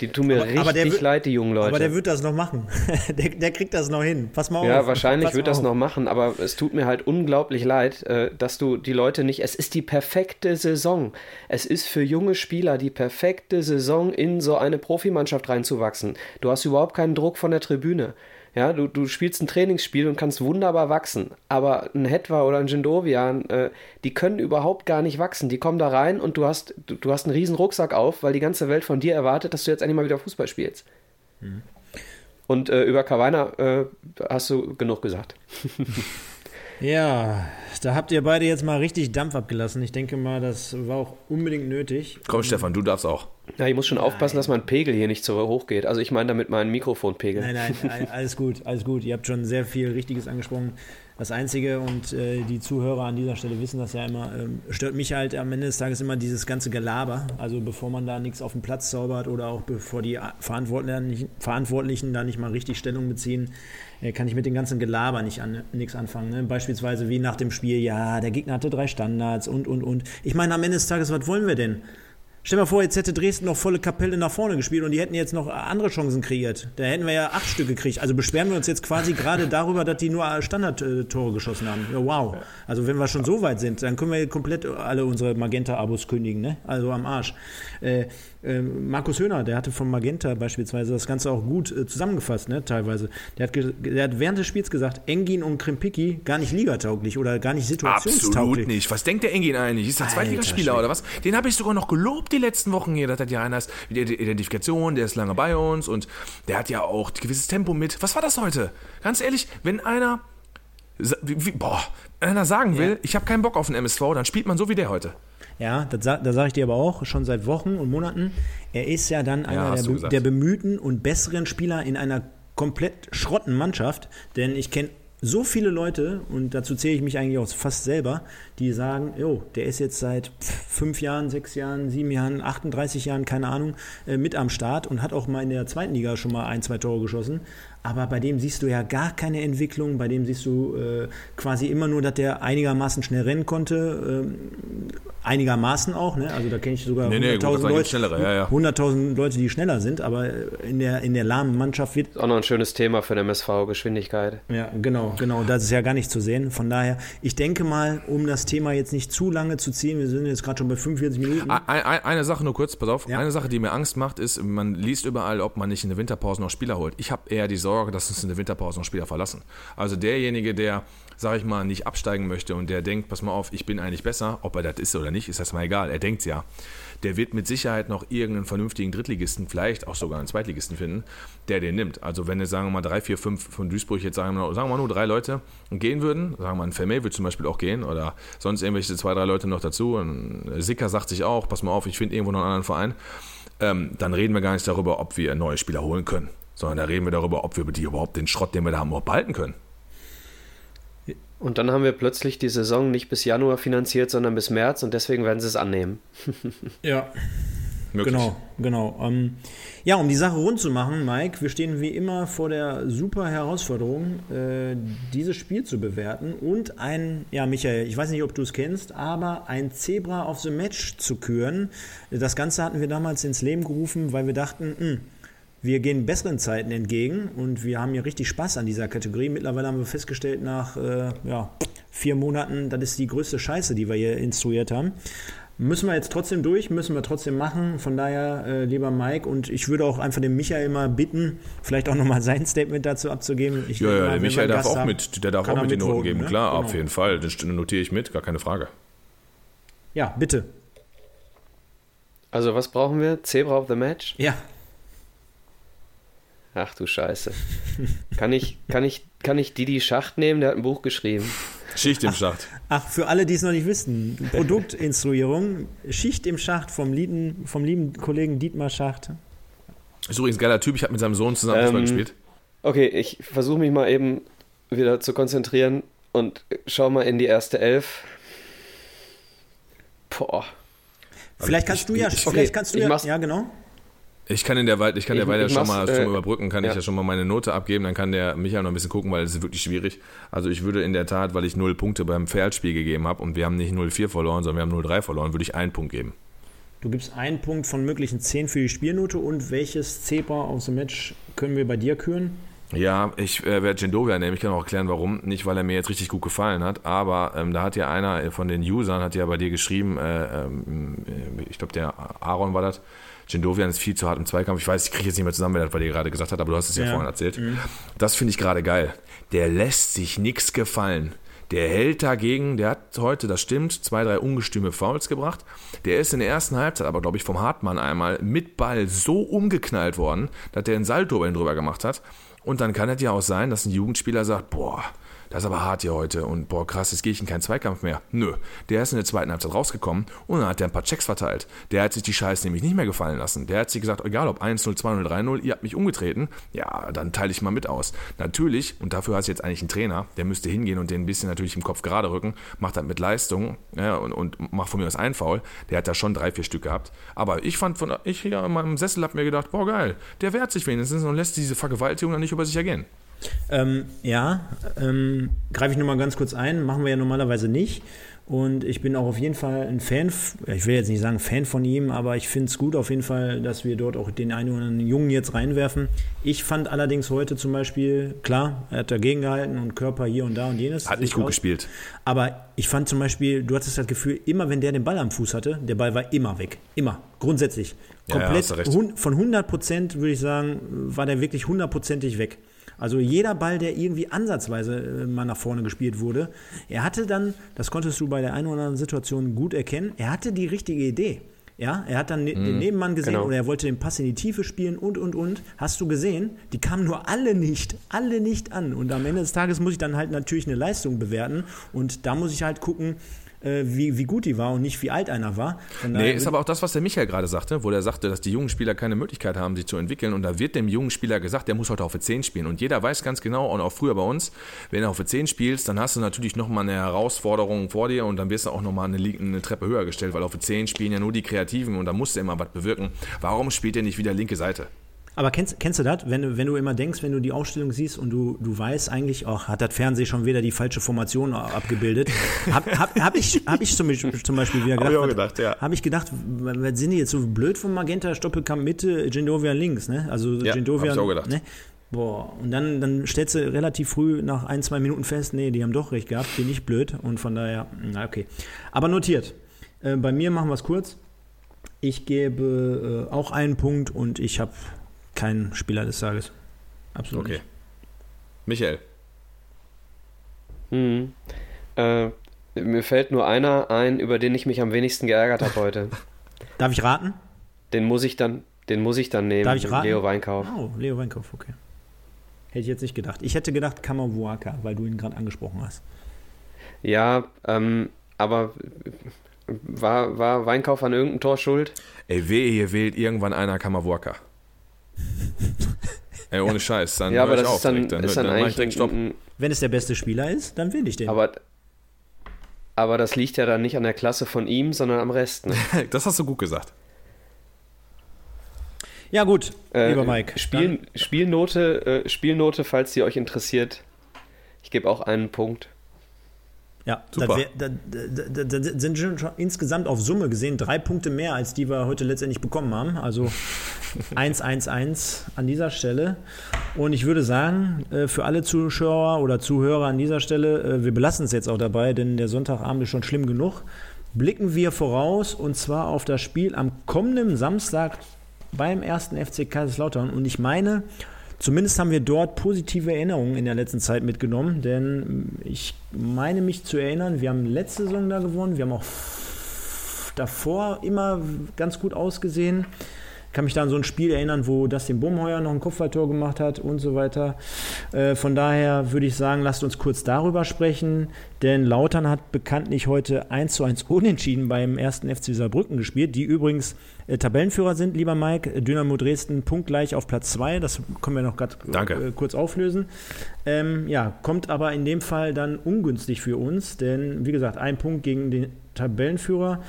Die tun mir aber, richtig aber wird, leid, die jungen Leute.
Aber der wird das noch machen. der, der, kriegt das noch hin. Pass mal
auf. Ja, wahrscheinlich wird das noch machen, aber es tut mir halt unglaublich leid, äh, dass du die Leute nicht. Es ist die perfekte Saison. Es ist für junge Spieler die perfekte Saison, in so eine Profimannschaft reinzuwachsen. Du hast überhaupt keinen Druck von der Tribüne. Ja, du, du spielst ein Trainingsspiel und kannst wunderbar wachsen. Aber ein Hetwa oder ein Jindovian, äh, die können überhaupt gar nicht wachsen. Die kommen da rein und du hast, du, du, hast einen riesen Rucksack auf, weil die ganze Welt von dir erwartet, dass du jetzt endlich mal wieder Fußball spielst. Mhm. Und äh, über Kawainer äh, hast du genug gesagt.
ja, da habt ihr beide jetzt mal richtig Dampf abgelassen. Ich denke mal, das war auch unbedingt nötig.
Komm, Stefan, du darfst auch.
Ja, ich muss schon nein. aufpassen, dass mein Pegel hier nicht so hoch geht. Also ich meine damit meinen Mikrofonpegel.
Nein, nein, alles gut, alles gut. Ihr habt schon sehr viel Richtiges angesprochen. Das Einzige, und äh, die Zuhörer an dieser Stelle wissen das ja immer, ähm, stört mich halt am Ende des Tages immer dieses ganze Gelaber. Also bevor man da nichts auf den Platz zaubert oder auch bevor die Verantwortlichen, Verantwortlichen da nicht mal richtig Stellung beziehen, äh, kann ich mit dem ganzen Gelaber nicht an, nichts anfangen. Ne? Beispielsweise wie nach dem Spiel, ja, der Gegner hatte drei Standards und, und, und. Ich meine, am Ende des Tages, was wollen wir denn? Stell dir mal vor, jetzt hätte Dresden noch volle Kapelle nach vorne gespielt und die hätten jetzt noch andere Chancen kreiert. Da hätten wir ja acht Stück gekriegt. Also beschweren wir uns jetzt quasi gerade darüber, dass die nur Standardtore geschossen haben. Ja, wow. Also wenn wir schon so weit sind, dann können wir komplett alle unsere Magenta-Abos kündigen, ne? Also am Arsch. Äh, äh, Markus Höhner, der hatte von Magenta beispielsweise das Ganze auch gut äh, zusammengefasst, ne, teilweise. Der hat, der hat während des Spiels gesagt, Engin und Krimpicki gar nicht ligatauglich oder gar nicht situationstauglich.
Absolut nicht. Was denkt der Engin eigentlich? Ist der Zweitligaspieler oder was? Den habe ich sogar noch gelobt die letzten Wochen hier, dass er ja einer ist mit der Identifikation, der ist lange bei uns und der hat ja auch ein gewisses Tempo mit. Was war das heute? Ganz ehrlich, wenn einer, wie, boah, einer sagen will, ja. ich habe keinen Bock auf den MSV, dann spielt man so wie der heute.
Ja, da, da sage ich dir aber auch schon seit Wochen und Monaten, er ist ja dann einer ja, der, der bemühten und besseren Spieler in einer komplett schrotten Mannschaft, denn ich kenne so viele Leute, und dazu zähle ich mich eigentlich auch fast selber, die sagen, jo, der ist jetzt seit fünf Jahren, sechs Jahren, sieben Jahren, 38 Jahren, keine Ahnung, äh, mit am Start und hat auch mal in der zweiten Liga schon mal ein, zwei Tore geschossen aber bei dem siehst du ja gar keine Entwicklung, bei dem siehst du äh, quasi immer nur, dass der einigermaßen schnell rennen konnte, ähm, einigermaßen auch, ne? also da kenne ich sogar nee, 100.000 nee, Leute, ja, ja. 100 Leute, die schneller sind, aber in der, in der lahmen Mannschaft wird...
Das ist auch noch ein schönes Thema für den MSV, Geschwindigkeit.
Ja, genau, genau, das ist ja gar nicht zu sehen, von daher, ich denke mal, um das Thema jetzt nicht zu lange zu ziehen, wir sind jetzt gerade schon bei 45 Minuten.
Eine, eine Sache nur kurz, pass auf, ja. eine Sache, die mir Angst macht, ist, man liest überall, ob man nicht in der Winterpause noch Spieler holt. Ich habe eher die Sorge, Sorge, dass uns in der Winterpause noch Spieler verlassen. Also derjenige, der, sage ich mal, nicht absteigen möchte und der denkt, pass mal auf, ich bin eigentlich besser, ob er das ist oder nicht, ist das mal egal. Er denkt ja. Der wird mit Sicherheit noch irgendeinen vernünftigen Drittligisten, vielleicht auch sogar einen Zweitligisten finden, der den nimmt. Also wenn jetzt, sagen wir mal, drei, vier, fünf von Duisburg jetzt sagen wir, sagen wir mal nur drei Leute gehen würden, sagen wir mal, ein Vermeer würde zum Beispiel auch gehen oder sonst irgendwelche zwei, drei Leute noch dazu. Ein Sicker sagt sich auch, pass mal auf, ich finde irgendwo noch einen anderen Verein. Ähm, dann reden wir gar nicht darüber, ob wir neue Spieler holen können sondern da reden wir darüber, ob wir die überhaupt den Schrott, den wir da haben, überhaupt behalten können.
Und dann haben wir plötzlich die Saison nicht bis Januar finanziert, sondern bis März und deswegen werden sie es annehmen.
ja. Möglich. Genau, genau. Ähm, ja, um die Sache rund zu machen, Mike, wir stehen wie immer vor der super Herausforderung, äh, dieses Spiel zu bewerten und ein, ja, Michael, ich weiß nicht, ob du es kennst, aber ein Zebra of the Match zu küren. Das Ganze hatten wir damals ins Leben gerufen, weil wir dachten, mh, hm, wir gehen besseren Zeiten entgegen und wir haben hier richtig Spaß an dieser Kategorie. Mittlerweile haben wir festgestellt, nach äh, ja, vier Monaten, das ist die größte Scheiße, die wir hier instruiert haben. Müssen wir jetzt trotzdem durch, müssen wir trotzdem machen. Von daher, äh, lieber Mike, und ich würde auch einfach den Michael mal bitten, vielleicht auch nochmal sein Statement dazu abzugeben. Ich
ja, ja, mal, der Michael darf auch haben, mit, der darf auch mit den Noten geben, ne? klar, genau. auf jeden Fall. Das notiere ich mit, gar keine Frage.
Ja, bitte.
Also, was brauchen wir? Zebra of the Match?
Ja.
Ach du Scheiße. Kann ich, kann ich, kann ich Didi Schacht nehmen? Der hat ein Buch geschrieben.
Schicht im Schacht.
Ach, für alle, die es noch nicht wissen, Produktinstruierung, Schicht im Schacht vom lieben, vom lieben Kollegen Dietmar Schacht.
Ist übrigens ein geiler Typ, ich habe mit seinem Sohn zusammen ähm, gespielt.
Okay, ich versuche mich mal eben wieder zu konzentrieren und schau mal in die erste Elf.
Boah. Vielleicht kannst du ja, okay, vielleicht kannst du ja, ja genau.
Ich kann in der Weile, ich kann ich, der Weile schon mal äh, überbrücken, kann ja. ich ja schon mal meine Note abgeben, dann kann der Michael noch ein bisschen gucken, weil es ist wirklich schwierig. Also ich würde in der Tat, weil ich null Punkte beim Pferdspiel gegeben habe und wir haben nicht 0-4 verloren, sondern wir haben 0-3 verloren, würde ich einen Punkt geben.
Du gibst einen Punkt von möglichen 10 für die Spielnote und welches Zebra aus dem Match können wir bei dir küren?
Ja, ich äh, werde Jendovia nehmen. Ich kann auch erklären, warum. Nicht, weil er mir jetzt richtig gut gefallen hat, aber ähm, da hat ja einer von den Usern, hat ja bei dir geschrieben, äh, ähm, äh, ich glaube, der Aaron war das, Jendovian ist viel zu hart im Zweikampf. Ich weiß, ich kriege jetzt nicht mehr zusammen, wer das bei dir gerade gesagt hat, aber du hast es ja, ja vorhin erzählt. Mhm. Das finde ich gerade geil. Der lässt sich nichts gefallen. Der hält dagegen, der hat heute, das stimmt, zwei, drei ungestüme Fouls gebracht. Der ist in der ersten Halbzeit aber, glaube ich, vom Hartmann einmal mit Ball so umgeknallt worden, dass der einen Salto über ihn drüber gemacht hat. Und dann kann es ja auch sein, dass ein Jugendspieler sagt, boah, das ist aber hart hier heute und boah, krass, jetzt gehe ich in keinen Zweikampf mehr. Nö, der ist in der zweiten Halbzeit rausgekommen und dann hat er ein paar Checks verteilt. Der hat sich die Scheiße nämlich nicht mehr gefallen lassen. Der hat sich gesagt, egal ob 1-0, 2-0, 3-0, ihr habt mich umgetreten, ja, dann teile ich mal mit aus. Natürlich, und dafür hast du jetzt eigentlich einen Trainer, der müsste hingehen und den ein bisschen natürlich im Kopf gerade rücken, macht das mit Leistung ja, und, und macht von mir aus einen Foul. Der hat da schon drei, vier Stück gehabt. Aber ich fand, von, ich hier in meinem Sessel habe mir gedacht, boah geil, der wehrt sich wenigstens und lässt diese Vergewaltigung dann nicht über sich ergehen.
Ähm, ja, ähm, greife ich nochmal ganz kurz ein, machen wir ja normalerweise nicht. Und ich bin auch auf jeden Fall ein Fan, ich will jetzt nicht sagen Fan von ihm, aber ich finde es gut auf jeden Fall, dass wir dort auch den einen oder anderen Jungen jetzt reinwerfen. Ich fand allerdings heute zum Beispiel, klar, er hat dagegen gehalten und Körper hier und da und jenes.
Hat nicht gut gespielt.
Aber ich fand zum Beispiel, du hattest das Gefühl, immer wenn der den Ball am Fuß hatte, der Ball war immer weg. Immer. Grundsätzlich. Komplett. Ja, ja, von 100 Prozent würde ich sagen, war der wirklich hundertprozentig weg. Also jeder Ball, der irgendwie ansatzweise äh, mal nach vorne gespielt wurde, er hatte dann, das konntest du bei der einen oder anderen Situation gut erkennen, er hatte die richtige Idee. Ja, er hat dann mm, den Nebenmann gesehen genau. oder er wollte den Pass in die Tiefe spielen und, und, und. Hast du gesehen? Die kamen nur alle nicht, alle nicht an. Und am Ende des Tages muss ich dann halt natürlich eine Leistung bewerten. Und da muss ich halt gucken, wie, wie gut die war und nicht wie alt einer war.
Nee, ist aber auch das, was der Michael gerade sagte, wo er sagte, dass die jungen Spieler keine Möglichkeit haben, sich zu entwickeln. Und da wird dem jungen Spieler gesagt, der muss heute auf der 10 spielen. Und jeder weiß ganz genau, und auch früher bei uns, wenn du auf der 10 spielst, dann hast du natürlich nochmal eine Herausforderung vor dir und dann wirst du auch nochmal eine, eine Treppe höher gestellt, weil auf der 10 spielen ja nur die Kreativen und da musst du immer was bewirken. Warum spielt er nicht wieder linke Seite?
Aber kennst, kennst du das, wenn, wenn du immer denkst, wenn du die Ausstellung siehst und du, du weißt eigentlich, ach, hat das Fernsehen schon wieder die falsche Formation abgebildet? Habe hab, hab ich, hab ich zum, zum Beispiel wieder gedacht. Habe ich gedacht, ja. Habe ich gedacht, was sind die jetzt so blöd vom Magenta, Stoppelkamp Mitte, Gendovia links, ne? Also ja, Gendovia. ich auch gedacht. Ne? Boah, und dann, dann stellst du relativ früh nach ein, zwei Minuten fest, nee, die haben doch recht gehabt, bin ich blöd und von daher, na okay. Aber notiert. Äh, bei mir machen wir es kurz. Ich gebe äh, auch einen Punkt und ich habe kein Spieler des Tages. Absolut. Okay. Nicht.
Michael.
Hm. Äh, mir fällt nur einer ein, über den ich mich am wenigsten geärgert habe heute.
Darf ich raten?
Den muss ich dann, den muss ich dann nehmen.
Darf ich raten?
Leo Weinkauf.
Oh, Leo Weinkauf, okay. Hätte ich jetzt nicht gedacht. Ich hätte gedacht Kamavuaka, weil du ihn gerade angesprochen hast.
Ja, ähm, aber war, war Weinkauf an irgendeinem Tor schuld?
Ey, wehe, hier wählt irgendwann einer Kamavuaka. Ey, ohne Scheiß. Dann
ja, aber das ist dann, dann, ist dann, dann eigentlich ein,
Wenn es der beste Spieler ist, dann will ich den.
Aber, aber das liegt ja dann nicht an der Klasse von ihm, sondern am Rest. Ne?
das hast du gut gesagt.
Ja, gut, äh, lieber Mike.
Spiel, Spielnote, äh, Spielnote, falls sie euch interessiert. Ich gebe auch einen Punkt.
Ja, Super. Da, da, da, sind schon insgesamt auf Summe gesehen drei Punkte mehr, als die wir heute letztendlich bekommen haben. Also 1-1-1 an dieser Stelle. Und ich würde sagen, äh, für alle Zuschauer oder Zuhörer an dieser Stelle, äh, wir belassen es jetzt auch dabei, denn der Sonntagabend ist schon schlimm genug. Blicken wir voraus und zwar auf das Spiel am kommenden Samstag beim ersten FC Kaiserslautern. Und ich meine, Zumindest haben wir dort positive Erinnerungen in der letzten Zeit mitgenommen, denn ich meine mich zu erinnern, wir haben letzte Saison da gewonnen, wir haben auch davor immer ganz gut ausgesehen. Ich kann mich da an so ein Spiel erinnern, wo Dustin Bumheuer noch ein Kopfballtor gemacht hat und so weiter. Äh, von daher würde ich sagen, lasst uns kurz darüber sprechen, denn Lautern hat bekanntlich heute 1 zu 1 unentschieden beim ersten FC Saarbrücken gespielt, die übrigens äh, Tabellenführer sind, lieber Mike. Dynamo Dresden punktgleich auf Platz 2, das können wir noch gerade äh, kurz auflösen. Ähm, ja, kommt aber in dem Fall dann ungünstig für uns, denn wie gesagt, ein Punkt gegen den Tabellenführer.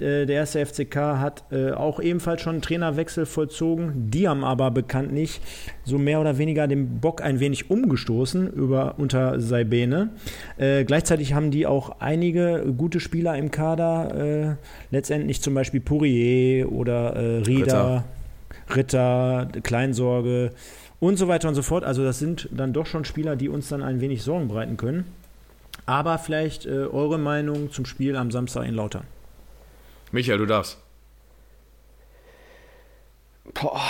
Äh, der erste FCK hat äh, auch ebenfalls schon einen Trainerwechsel vollzogen. Die haben aber bekanntlich so mehr oder weniger den Bock ein wenig umgestoßen über, unter Saibene. Äh, gleichzeitig haben die auch einige gute Spieler im Kader, äh, letztendlich zum Beispiel Pourier oder Rieder, Ritter. Ritter, Kleinsorge und so weiter und so fort. Also das sind dann doch schon Spieler, die uns dann ein wenig Sorgen bereiten können. Aber vielleicht eure Meinung zum Spiel am Samstag in Lautern.
Michael, du darfst.
Boah.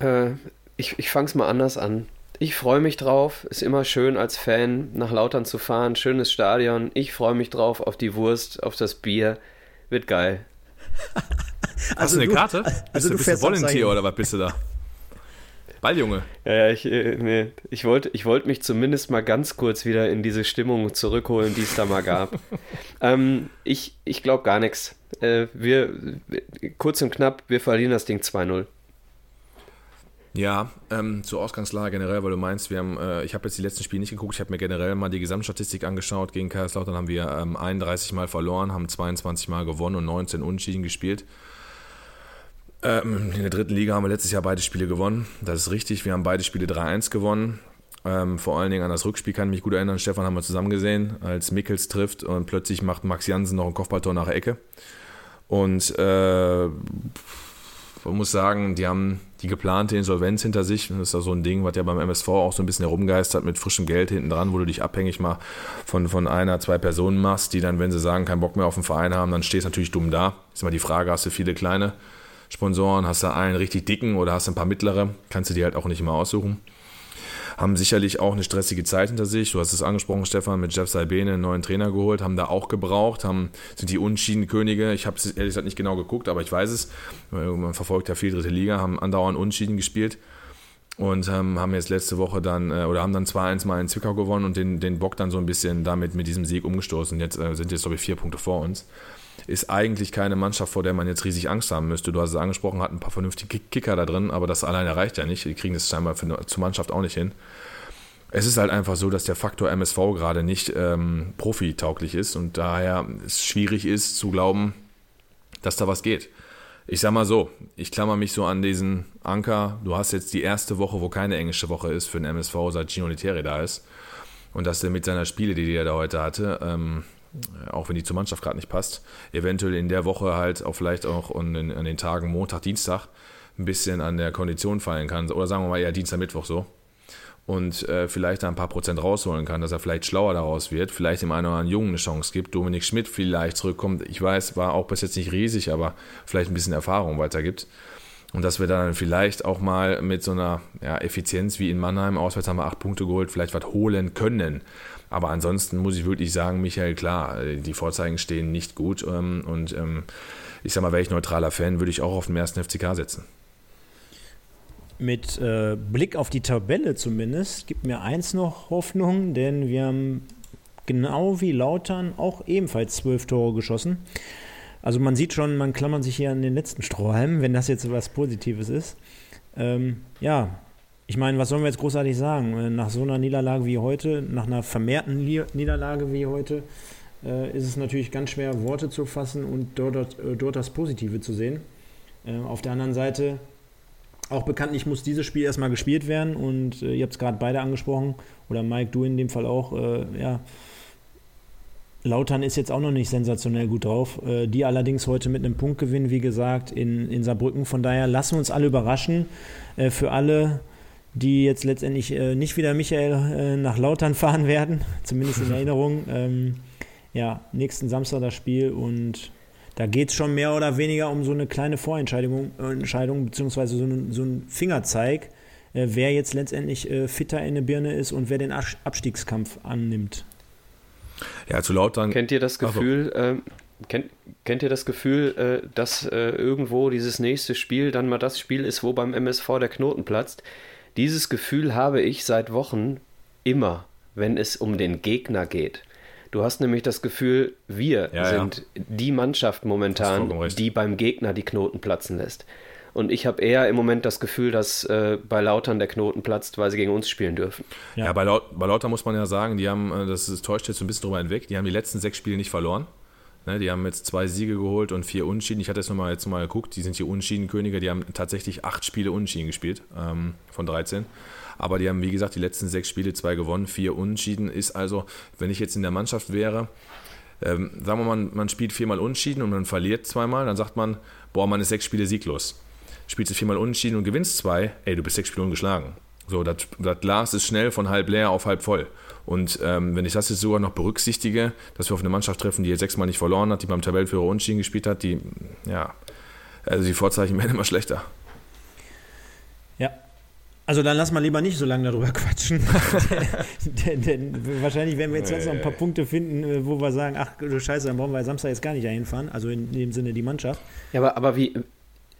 Äh, ich ich fange es mal anders an. Ich freue mich drauf. Ist immer schön als Fan nach Lautern zu fahren. Schönes Stadion. Ich freue mich drauf auf die Wurst, auf das Bier. Wird geil.
Hast also du eine Karte? Also bist du, du bist du Volunteer oder was bist du da? Balljunge.
Ja, ja, ich, äh, nee, ich wollte ich wollt mich zumindest mal ganz kurz wieder in diese Stimmung zurückholen, die es da mal gab. ähm, ich ich glaube gar nichts. Äh, wir, kurz und knapp, wir verlieren das Ding 2-0.
Ja, ähm, zur Ausgangslage generell, weil du meinst, wir haben, äh, ich habe jetzt die letzten Spiele nicht geguckt, ich habe mir generell mal die Gesamtstatistik angeschaut. Gegen Kaiserslautern haben wir ähm, 31 Mal verloren, haben 22 Mal gewonnen und 19 Unentschieden gespielt. Ähm, in der dritten Liga haben wir letztes Jahr beide Spiele gewonnen. Das ist richtig. Wir haben beide Spiele 3-1 gewonnen. Ähm, vor allen Dingen an das Rückspiel kann ich mich gut erinnern. Stefan haben wir zusammen gesehen, als Mickels trifft und plötzlich macht Max Jansen noch ein Kopfballtor nach der Ecke. Und äh, man muss sagen, die haben die geplante Insolvenz hinter sich. Das ist ja so ein Ding, was ja beim MSV auch so ein bisschen herumgeistert mit frischem Geld hinten dran, wo du dich abhängig mal von, von einer, zwei Personen machst, die dann, wenn sie sagen, keinen Bock mehr auf den Verein haben, dann stehst du natürlich dumm da. Ist immer die Frage, hast du viele kleine Sponsoren, hast du einen richtig dicken oder hast du ein paar mittlere, kannst du die halt auch nicht immer aussuchen haben sicherlich auch eine stressige Zeit hinter sich. Du hast es angesprochen, Stefan, mit Jeff Salbene einen neuen Trainer geholt, haben da auch gebraucht, haben, sind die Unschieden-Könige. Ich habe es ehrlich gesagt nicht genau geguckt, aber ich weiß es. Man verfolgt ja viel dritte Liga, haben andauernd Unschieden gespielt und ähm, haben jetzt letzte Woche dann äh, oder haben dann 2-1 mal in Zwickau gewonnen und den, den Bock dann so ein bisschen damit mit diesem Sieg umgestoßen. Jetzt äh, sind jetzt, glaube ich, vier Punkte vor uns. Ist eigentlich keine Mannschaft, vor der man jetzt riesig Angst haben müsste. Du hast es angesprochen, hat ein paar vernünftige Kicker da drin, aber das alleine reicht ja nicht. Die kriegen das scheinbar für, zur Mannschaft auch nicht hin. Es ist halt einfach so, dass der Faktor MSV gerade nicht ähm, profitauglich ist und daher es schwierig ist zu glauben, dass da was geht ich sag mal so, ich klammer mich so an diesen Anker. Du hast jetzt die erste Woche, wo keine englische Woche ist für den MSV, seit Gino Literi da ist. Und dass er mit seiner Spiele, die er da heute hatte, ähm, auch wenn die zur Mannschaft gerade nicht passt, eventuell in der Woche halt auch vielleicht auch an den, an den Tagen Montag, Dienstag ein bisschen an der Kondition fallen kann. Oder sagen wir mal eher Dienstag, Mittwoch so und äh, vielleicht da ein paar Prozent rausholen kann, dass er vielleicht schlauer daraus wird, vielleicht dem einen oder anderen Jungen eine Chance gibt, Dominik Schmidt vielleicht zurückkommt. Ich weiß, war auch bis jetzt nicht riesig, aber vielleicht ein bisschen Erfahrung weitergibt. Und dass wir dann vielleicht auch mal mit so einer ja, Effizienz wie in Mannheim, auswärts haben wir acht Punkte geholt, vielleicht was holen können. Aber ansonsten muss ich wirklich sagen, Michael, klar, die Vorzeigen stehen nicht gut. Ähm, und ähm, ich sag mal, wäre ich neutraler Fan, würde ich auch auf den ersten FCK setzen
mit äh, Blick auf die Tabelle zumindest gibt mir eins noch Hoffnung, denn wir haben genau wie Lautern auch ebenfalls zwölf Tore geschossen. Also man sieht schon, man klammert sich hier an den letzten Strohhalm, wenn das jetzt was Positives ist. Ähm, ja, ich meine, was sollen wir jetzt großartig sagen? Äh, nach so einer Niederlage wie heute, nach einer vermehrten Niederlage wie heute, äh, ist es natürlich ganz schwer, Worte zu fassen und dort, dort, äh, das Positive zu sehen. Auf der anderen Seite auch bekanntlich muss dieses Spiel erstmal gespielt werden und ihr habt es gerade beide angesprochen, oder Mike, du in dem Fall auch, ja. Lautern ist jetzt auch noch nicht sensationell gut drauf. Die allerdings heute mit einem Punktgewinn, wie gesagt, in, in Saarbrücken. Von daher lassen wir uns alle überraschen. Für alle, die jetzt letztendlich äh, nicht wieder Michael äh, nach Lautern fahren werden, zumindest in Erinnerung. Ähm, ja, nächsten Samstag das Spiel und da geht es schon mehr oder weniger um so eine kleine Vorentscheidung, Entscheidung, beziehungsweise so, ein, so ein Fingerzeig, äh, wer jetzt letztendlich äh, fitter in der Birne ist und wer den Abstiegskampf annimmt.
Ja, zu laut dann. Kennt ihr das Gefühl, also. äh, kennt, kennt ihr das Gefühl, äh, dass äh, irgendwo dieses nächste Spiel dann mal das Spiel ist, wo beim MSV der Knoten platzt? Dieses Gefühl habe ich seit Wochen immer, wenn es um den Gegner geht. Du hast nämlich das Gefühl, wir ja, sind ja. die Mannschaft momentan, die beim Gegner die Knoten platzen lässt. Und ich habe eher im Moment das Gefühl, dass äh, bei Lautern der Knoten platzt, weil sie gegen uns spielen dürfen.
Ja, ja bei, Laut bei Lautern muss man ja sagen, die haben, äh, das, das täuscht jetzt so ein bisschen drüber hinweg, die haben die letzten sechs Spiele nicht verloren. Ne, die haben jetzt zwei Siege geholt und vier Unschieden. Ich hatte jetzt nochmal jetzt mal geguckt, die sind hier Unschieden-Könige, die haben tatsächlich acht Spiele Unschieden gespielt ähm, von 13. Aber die haben, wie gesagt, die letzten sechs Spiele zwei gewonnen, vier Unentschieden. Ist also, wenn ich jetzt in der Mannschaft wäre, ähm, sagen wir mal, man, man spielt viermal Unentschieden und man verliert zweimal, dann sagt man, boah, man ist sechs Spiele sieglos. Spielst du viermal Unentschieden und gewinnst zwei, ey, du bist sechs Spiele ungeschlagen. So, das, Glas ist schnell von halb leer auf halb voll. Und ähm, wenn ich das jetzt sogar noch berücksichtige, dass wir auf eine Mannschaft treffen, die jetzt sechsmal nicht verloren hat, die beim Tabellenführer Unentschieden gespielt hat, die, ja, also die Vorzeichen werden immer schlechter.
Ja, also dann lass mal lieber nicht so lange darüber quatschen. denn, denn, wahrscheinlich werden wir jetzt noch ein paar Punkte finden, äh, wo wir sagen, ach du Scheiße, dann brauchen wir Samstag jetzt gar nicht dahin fahren. Also in dem Sinne die Mannschaft.
Ja, aber, aber wie,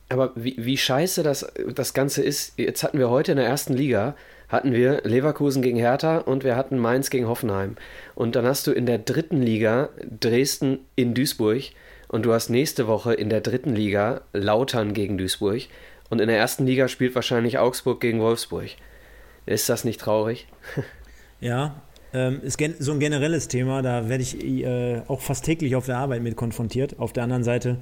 aber wie, wie scheiße das, das Ganze ist, jetzt hatten wir heute in der ersten Liga, hatten wir Leverkusen gegen Hertha und wir hatten Mainz gegen Hoffenheim. Und dann hast du in der dritten Liga Dresden in Duisburg und du hast nächste Woche in der dritten Liga Lautern gegen Duisburg. Und in der ersten Liga spielt wahrscheinlich Augsburg gegen Wolfsburg. Ist das nicht traurig?
ja, ähm, ist so ein generelles Thema, da werde ich äh, auch fast täglich auf der Arbeit mit konfrontiert. Auf der anderen Seite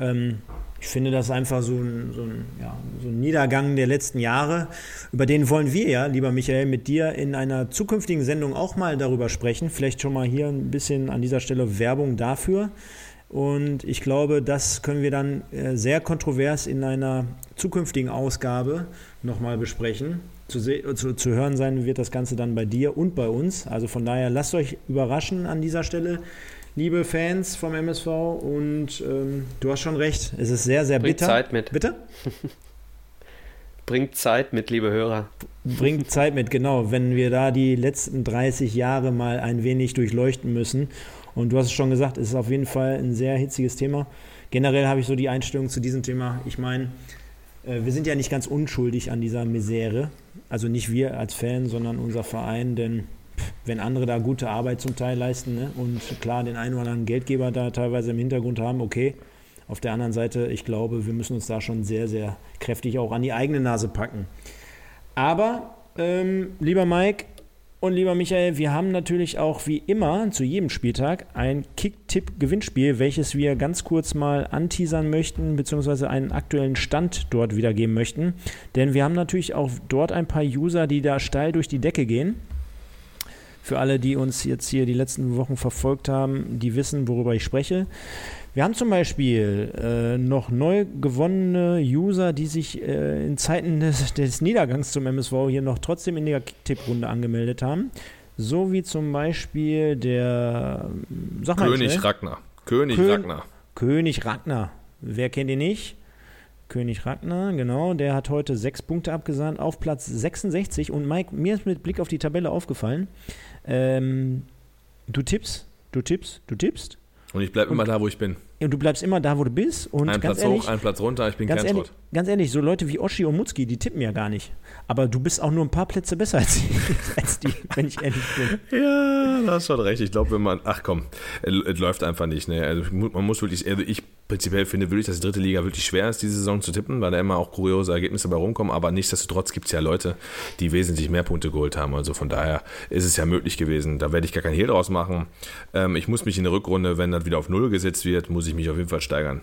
Ähm, ich finde das einfach so ein, so, ein, ja, so ein, Niedergang der letzten Jahre. Über den wollen wir ja, lieber Michael, mit dir in einer zukünftigen Sendung auch mal darüber sprechen. Vielleicht schon mal hier ein bisschen an dieser Stelle Werbung dafür. Und ich glaube, das können wir dann äh, sehr kontrovers in einer zukünftigen Ausgabe nochmal besprechen. Zu, zu, zu, hören sein wird das Ganze dann bei dir und bei uns. Also von daher lasst euch überraschen an dieser Stelle liebe Fans vom MSV. Und ähm, du hast schon recht, es ist sehr, sehr
Bringt
bitter.
Zeit mit.
Bitte?
Bringt Zeit mit, liebe Hörer.
Bringt Zeit mit, genau. Wenn wir da die letzten 30 Jahre mal ein wenig durchleuchten müssen. Und du hast es schon gesagt, es ist auf jeden Fall ein sehr hitziges Thema. Generell habe ich so die Einstellung zu diesem Thema. Ich meine, äh, wir sind ja nicht ganz unschuldig an dieser Misere. Also nicht wir als Fan, sondern unser Verein, denn wenn andere da gute Arbeit zum Teil leisten ne? und klar den einen oder anderen Geldgeber da teilweise im Hintergrund haben, okay. Auf der anderen Seite, ich glaube, wir müssen uns da schon sehr, sehr kräftig auch an die eigene Nase packen. Aber, ähm, lieber Mike und lieber Michael, wir haben natürlich auch wie immer zu jedem Spieltag ein Kick-Tipp-Gewinnspiel, welches wir ganz kurz mal anteasern möchten, beziehungsweise einen aktuellen Stand dort wiedergeben möchten. Denn wir haben natürlich auch dort ein paar User, die da steil durch die Decke gehen. Für alle, die uns jetzt hier die letzten Wochen verfolgt haben, die wissen, worüber ich spreche. Wir haben zum Beispiel äh, noch neu gewonnene User, die sich äh, in Zeiten des, des, Niedergangs zum MSV hier noch trotzdem in der Tipp-Runde angemeldet haben. So wie zum Beispiel der
sag mal König jetzt, Ragnar. König Kön Ragnar.
König Ragnar. Wer kennt ihn nicht? König Ragnar, genau, der hat heute sechs Punkte abgesahnt auf Platz 66. Und Mike, mir ist mit Blick auf die Tabelle aufgefallen, ähm, du tippst, du tippst, du tippst.
Und ich bleibe immer da, wo ich bin.
Und du bleibst immer da, wo du bist. Und
ein
ganz
Platz
ehrlich,
hoch, ein Platz runter, ich bin
ganz ehrlich. Ganz ehrlich, so Leute wie Oschi und Mutzki, die tippen ja gar nicht. Aber du bist auch nur ein paar Plätze besser als die, als die wenn ich ehrlich bin.
Ja, da hast schon recht. Ich glaube, wenn man, ach komm, es läuft einfach nicht. Ne? Also man muss wirklich, also ich prinzipiell finde wirklich, dass die dritte Liga wirklich schwer ist, diese Saison zu tippen, weil da immer auch kuriose Ergebnisse bei rumkommen. Aber nichtsdestotrotz gibt es ja Leute, die wesentlich mehr Punkte geholt haben. Also von daher ist es ja möglich gewesen. Da werde ich gar kein Hehl draus machen. Ähm, ich muss mich in der Rückrunde, wenn das wieder auf Null gesetzt wird, muss ich mich auf jeden Fall steigern.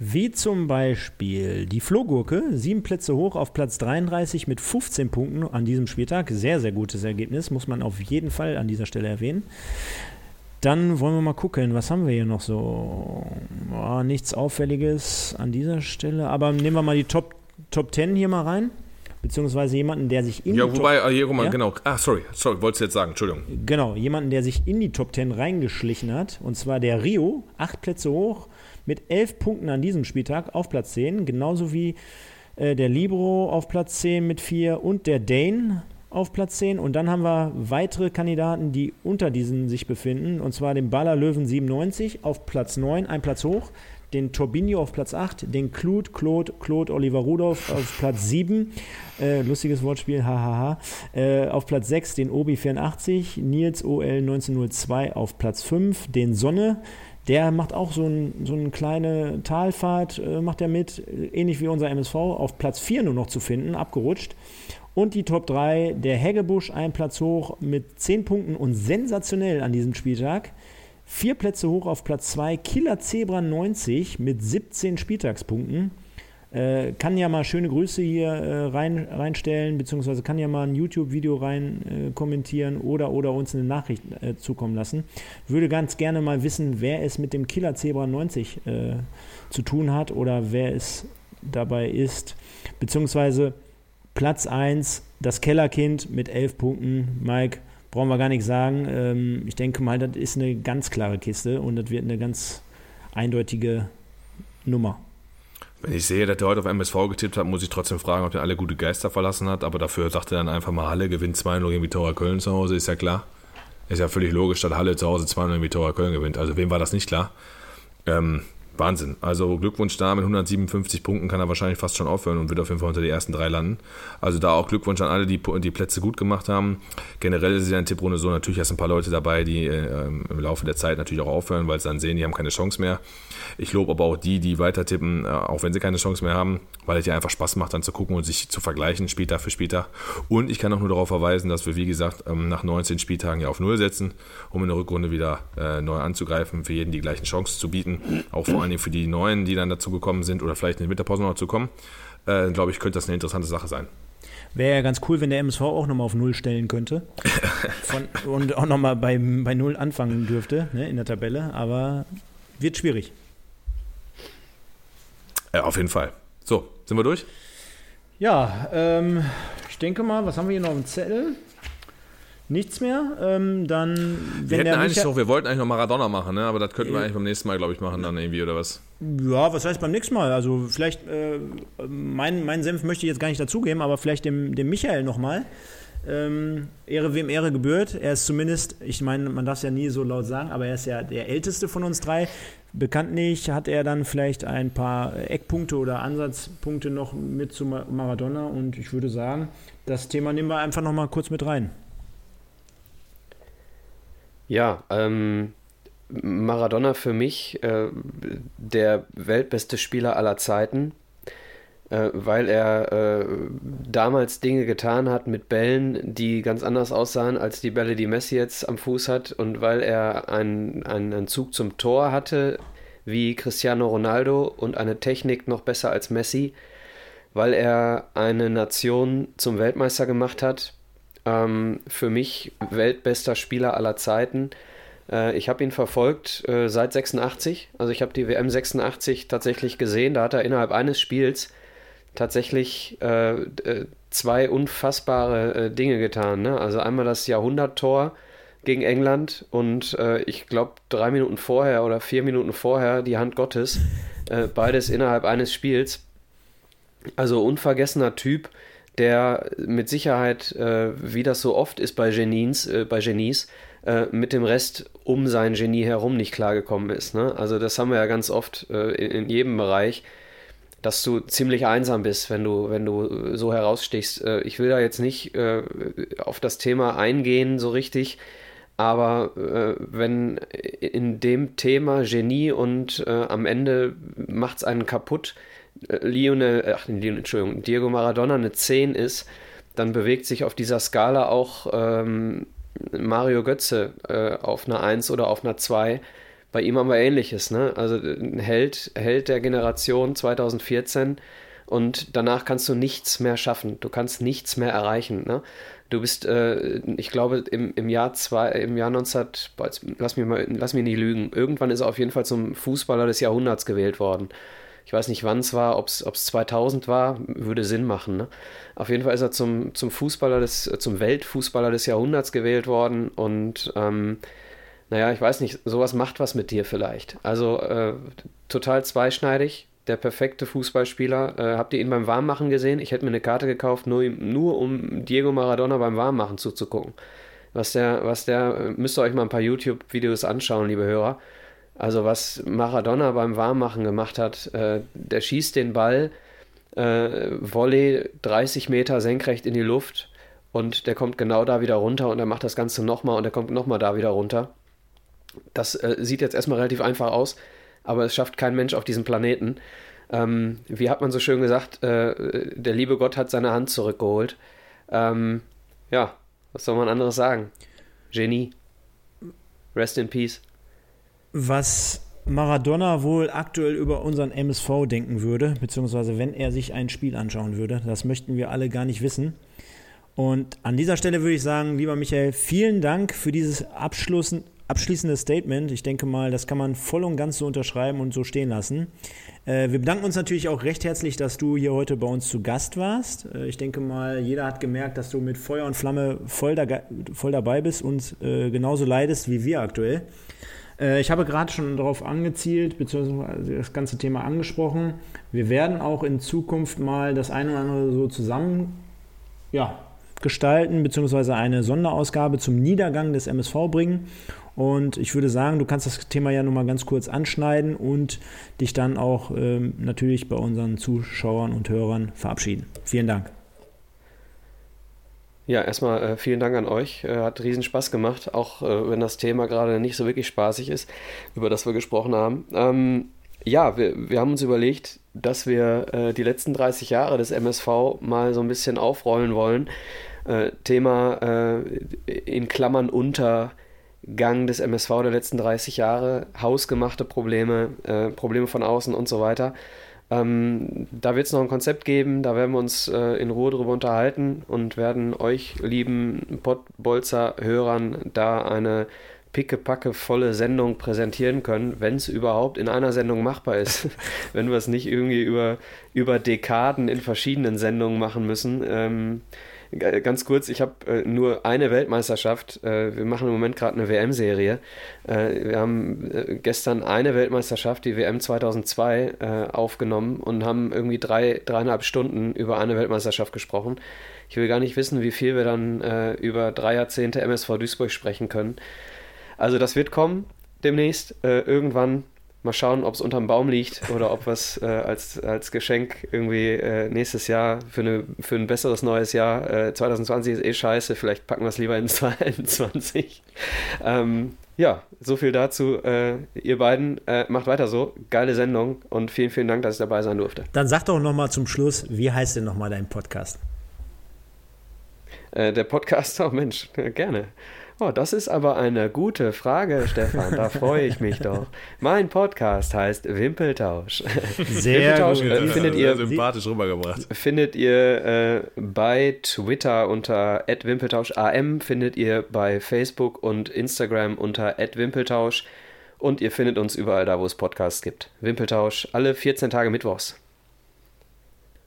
Wie zum Beispiel die Flohgurke, sieben Plätze hoch auf Platz 33 mit 15 Punkten an diesem Spieltag. Sehr, sehr gutes Ergebnis, muss man auf jeden Fall an dieser Stelle erwähnen. Dann wollen wir mal gucken, was haben wir hier noch so? Oh, nichts Auffälliges an dieser Stelle, aber nehmen wir mal die Top, Top 10 hier mal rein. Beziehungsweise jemanden, der sich
in ja, die wobei, Top, mal, ja? genau. Ah, sorry, sorry, wolltest du jetzt sagen, Entschuldigung.
Genau, jemanden, der sich in die Top 10 reingeschlichen hat. Und zwar der Rio, acht Plätze hoch, mit elf Punkten an diesem Spieltag auf Platz 10, genauso wie äh, der Libro auf Platz 10 mit 4 und der Dane auf Platz 10. Und dann haben wir weitere Kandidaten, die unter diesen sich befinden, und zwar den Baller Löwen 97 auf Platz 9, ein Platz hoch, den Torbinho auf Platz 8, den Claude, Claude, Claude Oliver Rudolph auf Platz 7, äh, lustiges Wortspiel, hahaha, äh, auf Platz 6 den Obi 84, Nils OL 1902 auf Platz 5, den Sonne, der macht auch so, ein, so eine kleine Talfahrt, äh, macht er mit, ähnlich wie unser MSV, auf Platz 4 nur noch zu finden, abgerutscht. Und die Top 3, der Heggebusch, ein Platz hoch mit 10 Punkten und sensationell an diesem Spieltag. Vier Plätze hoch auf Platz 2, Killer Zebra 90 mit 17 Spieltagspunkten. Äh, kann ja mal schöne Grüße hier äh, rein, reinstellen, beziehungsweise kann ja mal ein YouTube-Video rein äh, kommentieren oder, oder uns eine Nachricht äh, zukommen lassen. Würde ganz gerne mal wissen, wer es mit dem Killer Zebra 90 äh, zu tun hat oder wer es dabei ist. Beziehungsweise Platz 1, das Kellerkind mit 11 Punkten. Mike, brauchen wir gar nicht sagen. Ähm, ich denke mal, das ist eine ganz klare Kiste und das wird eine ganz eindeutige Nummer.
Wenn ich sehe, dass er heute auf MSV getippt hat, muss ich trotzdem fragen, ob er alle gute Geister verlassen hat. Aber dafür sagt er dann einfach mal, Halle gewinnt 2-0 gegen Vitória Köln zu Hause, ist ja klar. Ist ja völlig logisch, dass Halle zu Hause 2-0 gegen Vitória Köln gewinnt. Also wem war das nicht klar? Ähm, Wahnsinn. Also Glückwunsch da, mit 157 Punkten kann er wahrscheinlich fast schon aufhören und wird auf jeden Fall unter die ersten drei landen. Also da auch Glückwunsch an alle, die die Plätze gut gemacht haben. Generell ist ja in Tipprunde so, natürlich hast ein paar Leute dabei, die äh, im Laufe der Zeit natürlich auch aufhören, weil sie dann sehen, die haben keine Chance mehr. Ich lobe aber auch die, die weiter tippen, äh, auch wenn sie keine Chance mehr haben, weil es ja einfach Spaß macht, dann zu gucken und sich zu vergleichen, Spieltag für Spieltag. Und ich kann auch nur darauf verweisen, dass wir, wie gesagt, ähm, nach 19 Spieltagen ja auf Null setzen, um in der Rückrunde wieder äh, neu anzugreifen, für jeden die gleichen Chancen zu bieten, auch vor allen Dingen für die Neuen, die dann dazu gekommen sind oder vielleicht in der Winterpause noch dazu kommen, äh, glaube ich, könnte das eine interessante Sache sein.
Wäre ja ganz cool, wenn der MSV auch nochmal auf Null stellen könnte. Von, und auch nochmal bei, bei Null anfangen dürfte ne, in der Tabelle. Aber wird schwierig.
Ja, auf jeden Fall. So, sind wir durch?
Ja, ähm, ich denke mal, was haben wir hier noch im Zettel? Nichts mehr. Ähm, dann,
wir, hätten eigentlich noch, wir wollten eigentlich noch Maradona machen, ne? aber das könnten wir eigentlich beim nächsten Mal, glaube ich, machen dann irgendwie, oder was?
Ja, was heißt beim nächsten Mal? Also vielleicht, äh, mein, mein Senf möchte ich jetzt gar nicht dazugeben, aber vielleicht dem, dem Michael nochmal. Ähm, Ehre wem Ehre gebührt. Er ist zumindest, ich meine, man darf es ja nie so laut sagen, aber er ist ja der älteste von uns drei. Bekanntlich hat er dann vielleicht ein paar Eckpunkte oder Ansatzpunkte noch mit zu Maradona und ich würde sagen, das Thema nehmen wir einfach nochmal kurz mit rein.
Ja, ähm, Maradona für mich äh, der weltbeste Spieler aller Zeiten, äh, weil er äh, damals Dinge getan hat mit Bällen, die ganz anders aussahen als die Bälle, die Messi jetzt am Fuß hat und weil er einen, einen Zug zum Tor hatte wie Cristiano Ronaldo und eine Technik noch besser als Messi, weil er eine Nation zum Weltmeister gemacht hat ähm, für mich weltbester Spieler aller Zeiten. Äh, ich habe ihn verfolgt äh, seit 86. Also ich habe die WM 86 tatsächlich gesehen. Da hat er innerhalb eines Spiels tatsächlich äh, äh zwei unfassbare äh, Dinge getan. Ne? Also einmal das Jahrhunderttor gegen England und äh, ich glaube drei Minuten vorher oder vier Minuten vorher die Hand Gottes. beides innerhalb eines Spiels. Also unvergessener Typ der mit Sicherheit, äh, wie das so oft ist bei Genies, äh, bei Genies, äh, mit dem Rest um sein Genie herum nicht klargekommen ist. Ne? Also das haben wir ja ganz oft äh, in, in, jedem Bereich, dass du ziemlich einsam bist, wenn du, wenn du so herausstichst. Äh, ich will da jetzt nicht äh, auf das Thema eingehen so richtig, aber wenn in dem Thema Genie und am Ende macht es einen kaputt, Lionel, ach, Entschuldigung, Diego Maradona eine 10 ist, dann bewegt sich auf dieser Skala auch ähm, Mario Götze äh, auf einer 1 oder auf einer 2. Bei ihm haben wir ähnliches, ne? Also ein Held, Held der Generation 2014 und danach kannst du nichts mehr schaffen. Du kannst nichts mehr erreichen. Ne? Du bist, äh, ich glaube, im, im Jahr zwei, im Jahr 19, lass mich mal, lass mich nicht lügen. Irgendwann ist er auf jeden Fall zum Fußballer des Jahrhunderts gewählt worden. Ich weiß nicht, wann es war, ob es 2000 war, würde Sinn machen. Ne? Auf jeden Fall ist er zum, zum Fußballer des, zum Weltfußballer des Jahrhunderts gewählt worden und ähm, naja, ich weiß nicht, sowas macht was mit dir vielleicht. Also äh, total zweischneidig, der perfekte Fußballspieler. Äh, habt ihr ihn beim Warmmachen gesehen? Ich hätte mir eine Karte gekauft, nur, nur um Diego Maradona beim Warmmachen zuzugucken. Was der, was der, äh, müsst ihr euch mal ein paar YouTube-Videos anschauen, liebe Hörer. Also was Maradona beim Warmmachen gemacht hat, äh, der schießt den Ball, äh, Volley 30 Meter senkrecht in die Luft und der kommt genau da wieder runter und er macht das Ganze nochmal und er kommt nochmal da wieder runter. Das äh, sieht jetzt erstmal relativ einfach aus, aber es schafft kein Mensch auf diesem Planeten. Ähm, wie hat man so schön gesagt, äh, der liebe Gott hat seine Hand zurückgeholt. Ähm, ja, was soll man anderes sagen? Genie. Rest in Peace
was Maradona wohl aktuell über unseren MSV denken würde, beziehungsweise wenn er sich ein Spiel anschauen würde. Das möchten wir alle gar nicht wissen. Und an dieser Stelle würde ich sagen, lieber Michael, vielen Dank für dieses abschließende Statement. Ich denke mal, das kann man voll und ganz so unterschreiben und so stehen lassen. Äh, wir bedanken uns natürlich auch recht herzlich, dass du hier heute bei uns zu Gast warst. Äh, ich denke mal, jeder hat gemerkt, dass du mit Feuer und Flamme voll, da, voll dabei bist und äh, genauso leidest wie wir aktuell. Äh, ich habe gerade schon darauf angezielt, beziehungsweise das ganze Thema angesprochen. Wir werden auch in Zukunft mal das eine oder andere so zusammen ja, gestalten, beziehungsweise eine Sonderausgabe zum Niedergang des MSV bringen. Und ich würde sagen, du kannst das Thema ja nochmal ganz kurz anschneiden und dich dann auch ähm, natürlich bei unseren Zuschauern und Hörern verabschieden. Vielen Dank.
Ja, erstmal äh, vielen Dank an euch. Äh, hat riesen Spaß gemacht, auch äh, wenn das Thema gerade nicht so wirklich spaßig ist, über das wir gesprochen haben. Ähm, ja, wir, wir haben uns überlegt, dass wir äh, die letzten 30 Jahre des MSV mal so ein bisschen aufrollen wollen. Äh, Thema äh, in Klammern unter Gang des MSV der letzten 30 Jahre, hausgemachte Probleme, äh, Probleme von außen und so weiter. Ähm, da wird es noch ein Konzept geben, da werden wir uns äh, in Ruhe drüber unterhalten und werden euch, lieben Pottbolzer-Hörern, da eine pickepacke volle Sendung präsentieren können, wenn es überhaupt in einer Sendung machbar ist. wenn wir es nicht irgendwie über, über Dekaden in verschiedenen Sendungen machen müssen. Ähm, ganz kurz, ich habe äh, nur eine Weltmeisterschaft. Äh, wir machen im Moment gerade eine WM-Serie. Äh, wir haben äh, gestern eine Weltmeisterschaft, die WM 2002, äh, aufgenommen und haben irgendwie drei, dreieinhalb Stunden über eine Weltmeisterschaft gesprochen. Ich will gar nicht wissen, wie viel wir dann äh, über drei Jahrzehnte MSV Duisburg sprechen können. Also das wird kommen demnächst, irgendwann Mal schauen, ob es unterm Baum liegt oder ob wir es äh, als, als Geschenk irgendwie äh, nächstes Jahr für, eine, für ein besseres neues Jahr. Äh, 2020 ist eh scheiße, vielleicht packen wir es lieber in 2021. ähm, ja, so viel dazu. Äh, ihr beiden äh, macht weiter so. Geile Sendung und vielen, vielen Dank, dass ich dabei sein durfte.
Dann sag doch nochmal zum Schluss, wie heißt denn nochmal dein Podcast?
Äh, der Podcast, oh Mensch, gerne. Oh, das ist aber eine gute Frage, Stefan. Da freue ich mich doch. Mein Podcast heißt Wimpeltausch.
Sehr Wimpeltausch gut.
Äh, findet ihr,
sympathisch rübergebracht.
Findet ihr äh, bei Twitter unter @wimpeltauscham, findet ihr bei Facebook und Instagram unter @wimpeltausch und ihr findet uns überall da, wo es Podcasts gibt. Wimpeltausch alle 14 Tage mittwochs.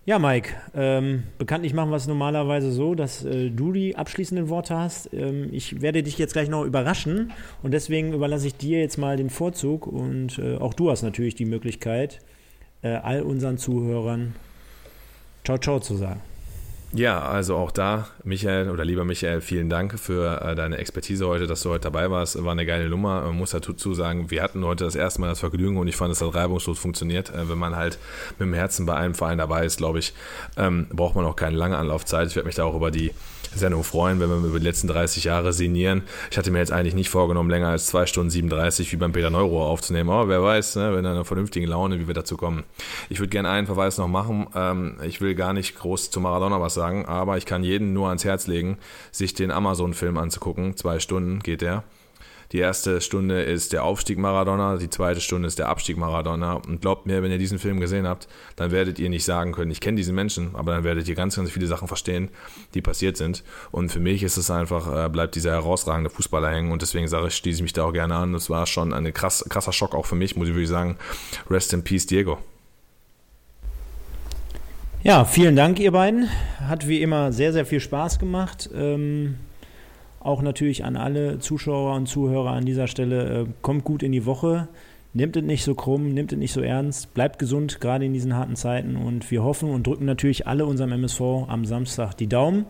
Ja, Mike, ähm, bekanntlich machen wir es normalerweise so, dass äh, du die abschließenden Worte hast. Ähm, ich werde dich jetzt gleich noch überraschen und deswegen überlasse ich dir jetzt mal den Vorzug und äh, auch du hast natürlich die Möglichkeit, äh, all unseren Zuhörern Ciao, ciao zu sagen.
Ja, also auch da, Michael oder lieber Michael, vielen Dank für äh, deine Expertise heute, dass du heute dabei warst. War eine geile Nummer. Man muss dazu sagen, wir hatten heute das erste Mal das Vergnügen und ich fand, es hat reibungslos funktioniert. Äh, wenn man halt mit dem Herzen bei einem Verein dabei ist, glaube ich, ähm, braucht man auch keine lange Anlaufzeit. Ich werde mich da auch über die Sendung freuen, wenn wir über die letzten 30 Jahre sinnieren. Ich hatte mir jetzt eigentlich nicht vorgenommen, länger als 2 Stunden 37 wie beim Peter Neuro aufzunehmen, aber wer weiß, ne, wenn einer vernünftigen Laune, wie wir dazu kommen. Ich würde gerne einen Verweis noch machen. Ähm, ich will gar nicht groß zu Maradona was sagen, aber ich kann jeden nur ans Herz legen, sich den Amazon-Film anzugucken. Zwei Stunden geht der. Die erste Stunde ist der Aufstieg Maradona, die zweite Stunde ist der Abstieg Maradona. Und glaubt mir, wenn ihr diesen Film gesehen habt, dann werdet ihr nicht sagen können, ich kenne diesen Menschen, aber dann werdet ihr ganz, ganz viele Sachen verstehen, die passiert sind. Und für mich ist es einfach, äh, bleibt dieser herausragende Fußballer hängen. Und deswegen sage ich, schließe ich mich da auch gerne an. Das war schon ein krass, krasser Schock auch für mich, muss ich wirklich sagen. Rest in Peace, Diego.
Ja, vielen Dank, ihr beiden. Hat wie immer sehr, sehr viel Spaß gemacht. Ähm auch natürlich an alle Zuschauer und Zuhörer an dieser Stelle, äh, kommt gut in die Woche. Nehmt es nicht so krumm, nehmt es nicht so ernst, bleibt gesund, gerade in diesen harten Zeiten. Und wir hoffen und drücken natürlich alle unserem MSV am Samstag die Daumen.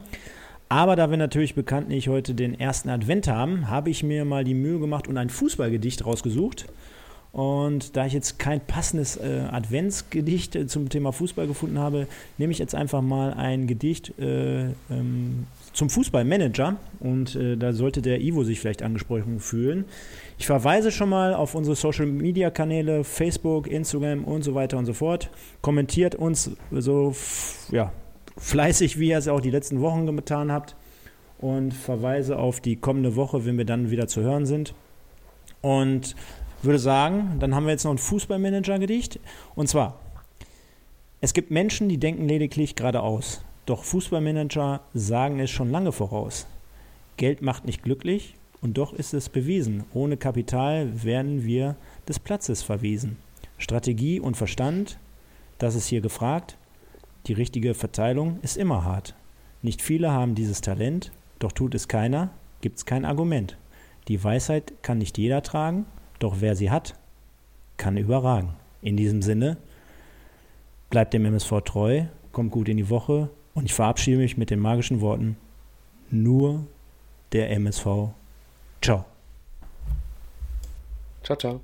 Aber da wir natürlich bekanntlich heute den ersten Advent haben, habe ich mir mal die Mühe gemacht und ein Fußballgedicht rausgesucht. Und da ich jetzt kein passendes äh, Adventsgedicht äh, zum Thema Fußball gefunden habe, nehme ich jetzt einfach mal ein Gedicht äh, ähm, zum Fußballmanager und äh, da sollte der Ivo sich vielleicht angesprochen fühlen. Ich verweise schon mal auf unsere Social Media Kanäle, Facebook, Instagram und so weiter und so fort. Kommentiert uns so ja, fleißig, wie ihr es auch die letzten Wochen getan habt und verweise auf die kommende Woche, wenn wir dann wieder zu hören sind. Und würde sagen, dann haben wir jetzt noch ein Fußballmanager-Gedicht. Und zwar, es gibt Menschen, die denken lediglich geradeaus. Doch Fußballmanager sagen es schon lange voraus. Geld macht nicht glücklich und doch ist es bewiesen. Ohne Kapital werden wir des Platzes verwiesen. Strategie und Verstand, das ist hier gefragt. Die richtige Verteilung ist immer hart. Nicht viele haben dieses Talent, doch tut es keiner, gibt's kein Argument. Die Weisheit kann nicht jeder tragen, doch wer sie hat, kann überragen. In diesem Sinne, bleibt dem MSV treu, kommt gut in die Woche, und ich verabschiede mich mit den magischen Worten, nur der MSV. Ciao.
Ciao, ciao.